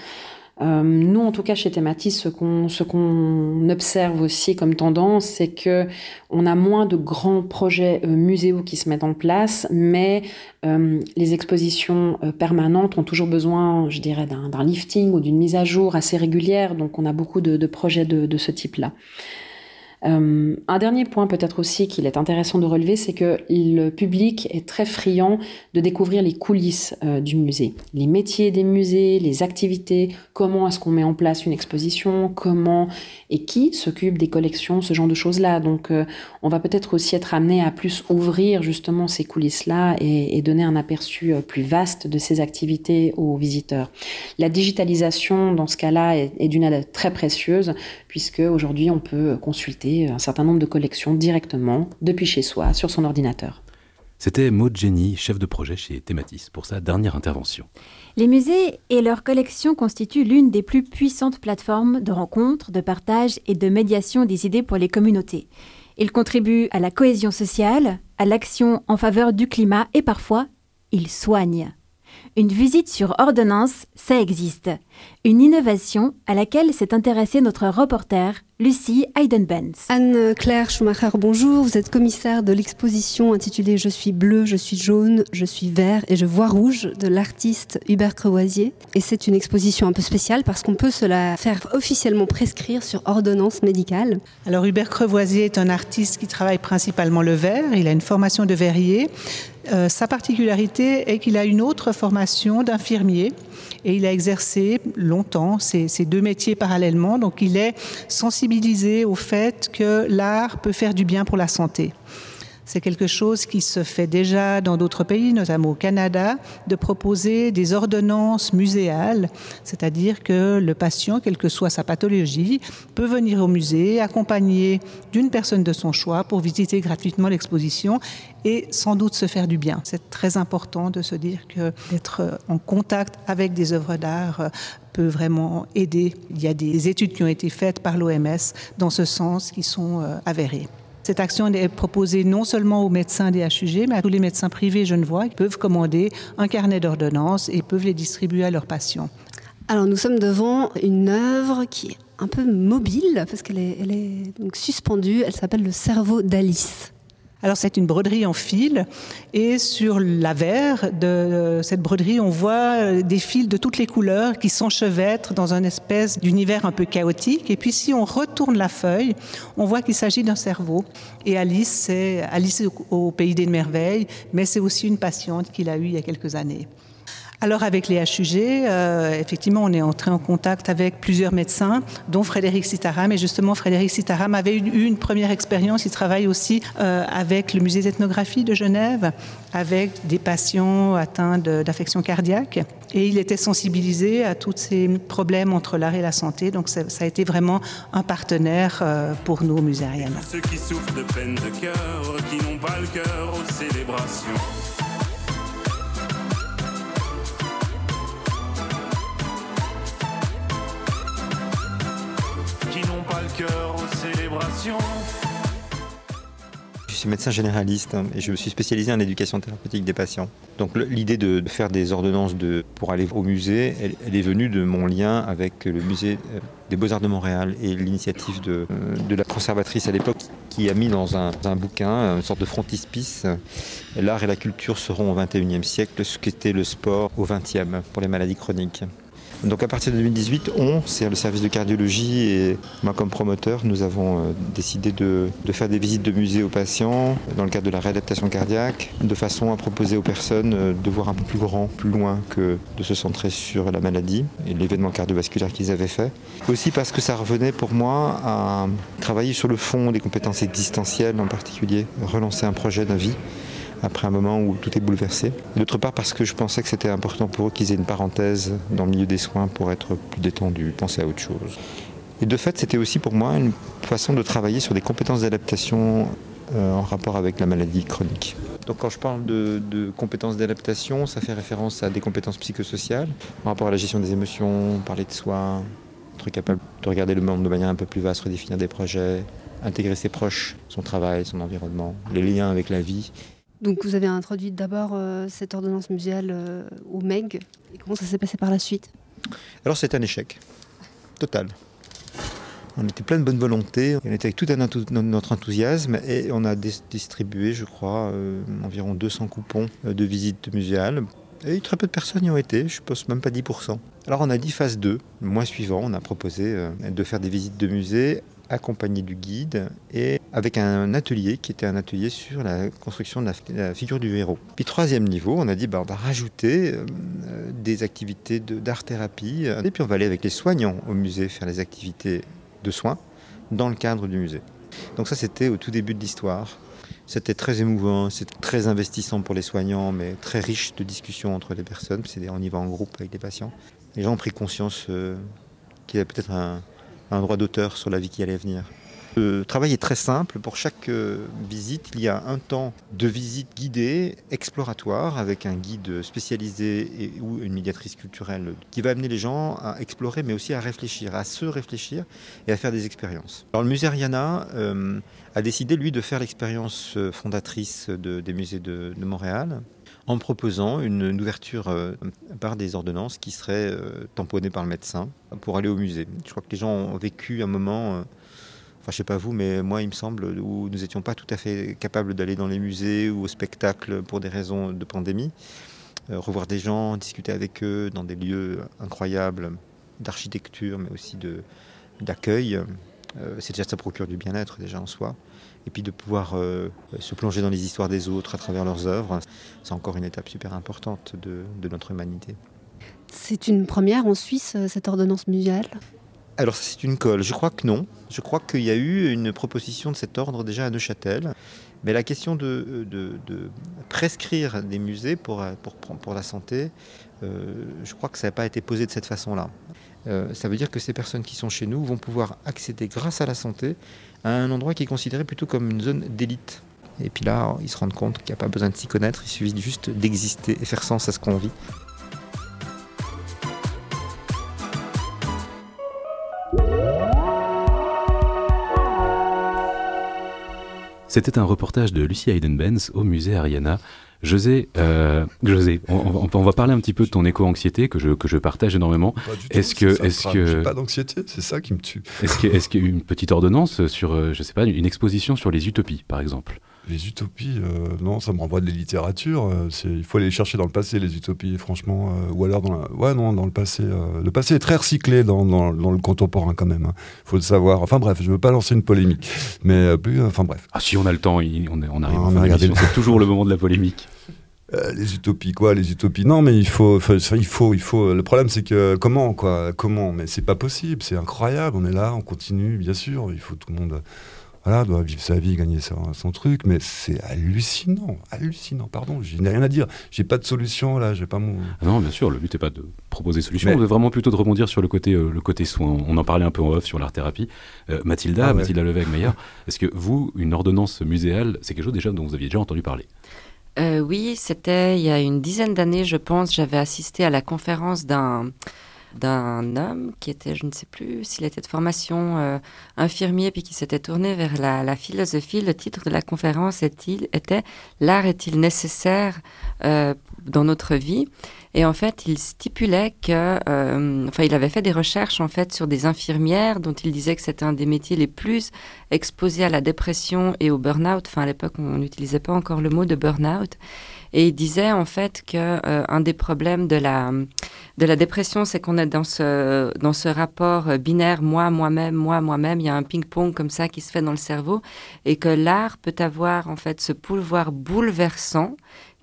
Nous, en tout cas, chez Thématis, ce qu'on observe aussi comme tendance, c'est que on a moins de grands projets muséaux qui se mettent en place, mais les expositions permanentes ont toujours besoin, je dirais, d'un lifting ou d'une mise à jour assez régulière. Donc, on a beaucoup de, projets de ce type-là. Euh, un dernier point peut-être aussi qu'il est intéressant de relever, c'est que le public est très friand de découvrir les coulisses euh, du musée, les métiers des musées, les activités, comment est-ce qu'on met en place une exposition, comment et qui s'occupe des collections, ce genre de choses-là. Donc euh, on va peut-être aussi être amené à plus ouvrir justement ces coulisses-là et, donner un aperçu plus vaste de ces activités aux visiteurs. La digitalisation dans ce cas-là est, est d'une aide très précieuse puisque aujourd'hui on peut consulter un certain nombre de collections directement depuis chez soi sur son ordinateur. C'était Maud Jenny, chef de projet chez Thématis, pour sa dernière intervention. Les musées et leurs collections constituent l'une des plus puissantes plateformes de rencontres, de partage et de médiation des idées pour les communautés. Ils contribuent à la cohésion sociale, à l'action en faveur du climat et parfois, ils soignent. Une visite sur ordonnance, ça existe. Une innovation à laquelle s'est intéressée notre reporter, Lucie Heidenbenz. Anne-Claire Schumacher, bonjour. Vous êtes commissaire de l'exposition intitulée Je suis bleu, je suis jaune, je suis vert et je vois rouge de l'artiste Hubert Crevoisier. Et c'est une exposition un peu spéciale parce qu'on peut se la faire officiellement prescrire sur ordonnance médicale. Alors Hubert Crevoisier est un artiste qui travaille principalement le verre. Il a une formation de verrier. Euh, sa particularité est qu'il a une autre formation d'infirmier et il a exercé longtemps ces, ces, deux métiers parallèlement. Donc il est sensibilisé au fait que l'art peut faire du bien pour la santé. C'est quelque chose qui se fait déjà dans d'autres pays, notamment au Canada, de proposer des ordonnances muséales, c'est-à-dire que le patient, quelle que soit sa pathologie, peut venir au musée accompagné d'une personne de son choix pour visiter gratuitement l'exposition et sans doute se faire du bien. C'est très important de se dire que d'être en contact avec des œuvres d'art euh, peut vraiment aider. Il y a des études qui ont été faites par l'OMS dans ce sens qui sont euh, avérées. Cette action est proposée non seulement aux médecins des HUG, mais à tous les médecins privés genevois qui peuvent commander un carnet d'ordonnances et peuvent les distribuer à leurs patients. Alors nous sommes devant une œuvre qui est un peu mobile parce qu'elle est, suspendue. Elle s'appelle Le cerveau d'Alice. Alors c'est une broderie en fil et sur l'avers de cette broderie, on voit des fils de toutes les couleurs qui s'enchevêtrent dans une espèce d'univers un peu chaotique. Et puis si on retourne la feuille, on voit qu'il s'agit d'un cerveau. Et Alice, c'est Alice au, au pays des merveilles, mais c'est aussi une patiente qu'il a eue il y a quelques années. Alors avec les HUG, euh, effectivement, on est entré en contact avec plusieurs médecins, dont Frédéric Sitaram. Et justement, Frédéric Sitaram avait eu une première expérience. Il travaille aussi euh, avec le musée d'ethnographie de Genève, avec des patients atteints d'affections cardiaques. Et il était sensibilisé à tous ces problèmes entre l'art et la santé. Donc ça, a été vraiment un partenaire euh, pour nous Ariana. Ceux qui souffrent de peine de cœur, qui n'ont pas le cœur aux célébrations. Je suis médecin généraliste hein, et je me suis spécialisé en éducation thérapeutique des patients. Donc l'idée de, faire des ordonnances de, pour aller au musée, elle, est venue de mon lien avec le musée euh, des Beaux-Arts de Montréal et l'initiative de, euh, de la conservatrice à l'époque qui a mis dans un, un bouquin une sorte de frontispice euh, L'art et la culture seront au 21e siècle ce qu'était le sport au 20e pour les maladies chroniques. Donc à partir de 2018, on, c'est le service de cardiologie et moi comme promoteur, nous avons euh, décidé de, faire des visites de musées aux patients dans le cadre de la réadaptation cardiaque, de façon à proposer aux personnes euh, de voir un peu plus grand, plus loin que de se centrer sur la maladie et l'événement cardiovasculaire qu'ils avaient fait. Aussi parce que ça revenait pour moi à travailler sur le fond des compétences existentielles en particulier, relancer un projet de vie après un moment où tout est bouleversé. D'autre part parce que je pensais que c'était important pour eux qu'ils aient une parenthèse dans le milieu des soins pour être plus détendus, penser à autre chose. Et de fait, c'était aussi pour moi une façon de travailler sur des compétences d'adaptation euh, en rapport avec la maladie chronique. Donc quand je parle de compétences d'adaptation, ça fait référence à des compétences psychosociales, en rapport à la gestion des émotions, parler de soi, être capable de regarder le monde de manière un peu plus vaste, redéfinir des projets, intégrer ses proches, son travail, son environnement, les liens avec la vie. Donc vous avez introduit d'abord euh, cette ordonnance muséale euh, au MEG. Et comment ça s'est passé par la suite? Alors c'est un échec, total. On était plein de bonne volonté, on était avec tout notre enthousiasme et on a dis- distribué, je crois, euh, environ 200 coupons de visite muséale. Et très peu de personnes y ont été, je pense même pas 10%. Alors on a dit phase 2, le mois suivant, on a proposé de faire des visites de musées accompagné du guide et avec un atelier qui était un atelier sur la construction de la, figure du héros. Puis troisième niveau, on a dit bah, on va rajouter euh, euh, des activités d'art-thérapie euh, et puis on va aller avec les soignants au musée faire les activités de soins dans le cadre du musée. Donc ça c'était au tout début de l'histoire. C'était très émouvant, c'était très investissant pour les soignants, mais très riche de discussions entre les personnes. On y va en groupe avec les patients. Les gens ont pris conscience qu'il y avait peut-être un, un droit d'auteur sur la vie qui allait venir. Le travail est très simple. Pour chaque euh, visite, il y a un temps de visite guidée, exploratoire, avec un guide spécialisé ou une médiatrice culturelle qui va amener les gens à explorer, mais aussi à réfléchir, à se réfléchir et à faire des expériences. Alors le musée Ariana euh, a décidé, lui, de faire l'expérience euh, fondatrice de- des musées de Montréal en proposant une, ouverture euh, par des ordonnances qui seraient euh, tamponnées par le médecin pour aller au musée. Je crois que les gens ont vécu un moment, euh, enfin je sais pas vous, mais moi il me semble, où nous n'étions pas tout à fait capables d'aller dans les musées ou au spectacle pour des raisons de pandémie. Revoir des gens, discuter avec eux dans des lieux incroyables d'architecture, mais aussi d'accueil. C'est déjà ça procure du bien-être déjà en soi. Et puis de pouvoir euh, se plonger dans les histoires des autres à travers leurs œuvres, c'est encore une étape super importante de, de notre humanité. C'est une première en Suisse, euh, cette ordonnance muséale? Alors c'est une colle. Je crois que non. Je crois qu'il y a eu une proposition de cet ordre déjà à Neuchâtel. Mais la question de, de- de prescrire des musées pour, euh, pour, pour la santé, euh, je crois que ça n'a pas été posé de cette façon-là. Euh, ça veut dire que ces personnes qui sont chez nous vont pouvoir accéder grâce à la santé à un endroit qui est considéré plutôt comme une zone d'élite. Et puis là, ils se rendent compte qu'il n'y a pas besoin de s'y connaître, il suffit juste d'exister et faire sens à ce qu'on vit. C'était un reportage de Lucie Hayden-Benz au musée Ariana. José, euh, José on, on- on va parler un petit peu de ton éco-anxiété que je, que je partage énormément. Est-ce que, est-ce que, pas d'anxiété, c'est ça qui me tue. est-ce que, est-ce qu'il y a eu une petite ordonnance sur, euh, je sais pas, une exposition sur les utopies, par exemple? Les utopies, euh, non, ça me renvoie de la littérature. euh, c'est- il faut aller chercher dans le passé, les utopies, franchement. euh, ou alors, dans la- ouais, non, dans le passé. le passé est très recyclé dans, dans- dans le contemporain, quand même. Il faut le savoir. Enfin, bref, je veux pas lancer une polémique. Mais, plus, enfin, bref. Ah, si on a le temps, il- on, arrive Ah, c'est toujours le moment de la polémique. Euh, les utopies, quoi, les utopies. Non, mais il faut, il faut, il faut. Le problème, c'est que comment, quoi, comment Mais c'est pas possible. C'est incroyable. On est là, on continue, bien sûr. Il faut tout le monde, voilà, doit vivre sa vie, gagner son, son truc. Mais c'est hallucinant, hallucinant. Pardon, je n'ai rien à dire. J'ai pas de solution là. J'ai pas mon. Ah Non, bien sûr, le but n'est pas de proposer solution, Mais- mais vraiment plutôt de rebondir sur le côté, euh, le côté soin. On en parlait un peu en off sur l'art-thérapie. Euh, Mathilda, Ah ouais. Mathilda Levesque-Meyer, est-ce que vous, une ordonnance muséale, c'est quelque chose déjà dont vous aviez déjà entendu parler? Euh, oui, c'était il y a une dizaine d'années, je pense. J'avais assisté à la conférence d'un d'un homme qui était, je ne sais plus s'il était de formation euh, infirmier, puis qui s'était tourné vers la, philosophie. Le titre de la conférence était L'art est-il nécessaire euh, dans notre vie? Et en fait, il stipulait que, euh, enfin, il avait fait des recherches en fait sur des infirmières dont il disait que c'était un des métiers les plus exposés à la dépression et au burn-out. Enfin, à l'époque, on n'utilisait pas encore le mot de burn-out. Et il disait en fait que euh, un des problèmes de la de la dépression, c'est qu'on est dans ce dans ce rapport euh, binaire moi moi-même moi moi-même. Il y a un ping-pong comme ça qui se fait dans le cerveau et que l'art peut avoir en fait ce pouvoir bouleversant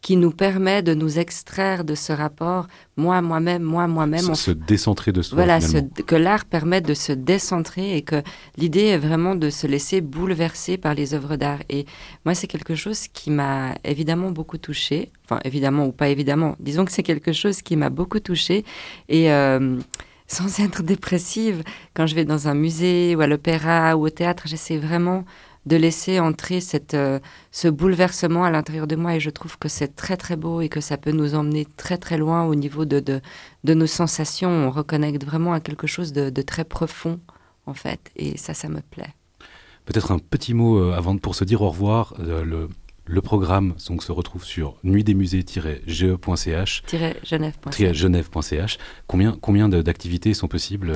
qui nous permet de nous extraire de ce rapport moi moi-même moi moi-même. se, On se décentrer de soi, voilà, finalement. que l'art permet de se décentrer et que l'idée est vraiment de se laisser bouleverser par les œuvres d'art. Et moi, c'est quelque chose qui m'a évidemment beaucoup touchée. Enfin, évidemment ou pas évidemment. Disons que c'est quelque chose qui m'a beaucoup touchée. Et euh, sans être dépressive, quand je vais dans un musée ou à l'opéra ou au théâtre, j'essaie vraiment de laisser entrer cette, euh, ce bouleversement à l'intérieur de moi et je trouve que c'est très très beau et que ça peut nous emmener très très loin au niveau de, de, de nos sensations. On reconnecte vraiment à quelque chose de, de très profond en fait et ça, ça me plaît. Peut-être un petit mot euh, avant pour se dire au revoir. Euh, le, le programme donc, se retrouve sur nuitdesmusées-ge.ch. Genève.ch. genève.ch. Combien, combien d'activités sont possibles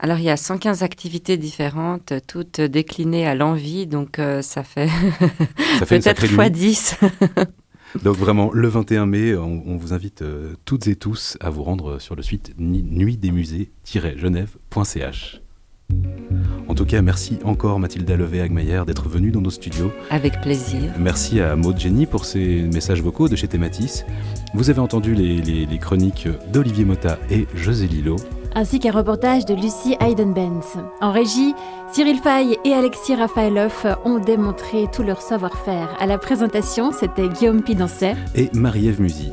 Alors il y a 115 activités différentes, toutes déclinées à l'envie, donc euh, ça fait, Ça fait peut-être fois nuit. 10. Donc vraiment, le 21 mai, on, on vous invite euh, toutes et tous à vous rendre sur le site nuitdesmusées-genève.ch. En tout cas, merci encore Mathilda Levé-Agmayer d'être venue dans nos studios. Avec plaisir. Merci à Maud Jenny pour ses messages vocaux de chez Thématis. Vous avez entendu les, les- les chroniques d'Olivier Motta et José Lillo. ainsi qu'un reportage de Lucie Hayden-Benz. En régie, Cyril Fay et Alexis Rafaeloff ont démontré tout leur savoir-faire. À la présentation, c'était Guillaume Pidancet. et Marie-Ève Musy.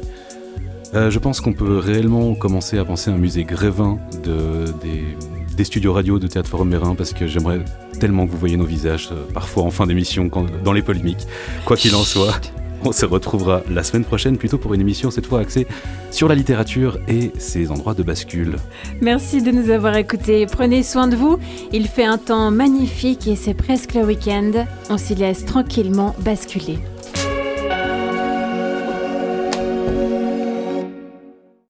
Euh, je pense qu'on peut réellement commencer à penser à un musée grévin de, des, des studios radio de Théâtre Forum Mérin parce que j'aimerais tellement que vous voyez nos visages euh, parfois en fin d'émission dans les polémiques. Quoi qu'il en soit, on se retrouvera la semaine prochaine plutôt pour une émission cette fois axée sur la littérature et ses endroits de bascule. Merci de nous avoir écoutés. Prenez soin de vous. Il fait un temps magnifique et c'est presque le week-end. On s'y laisse tranquillement basculer.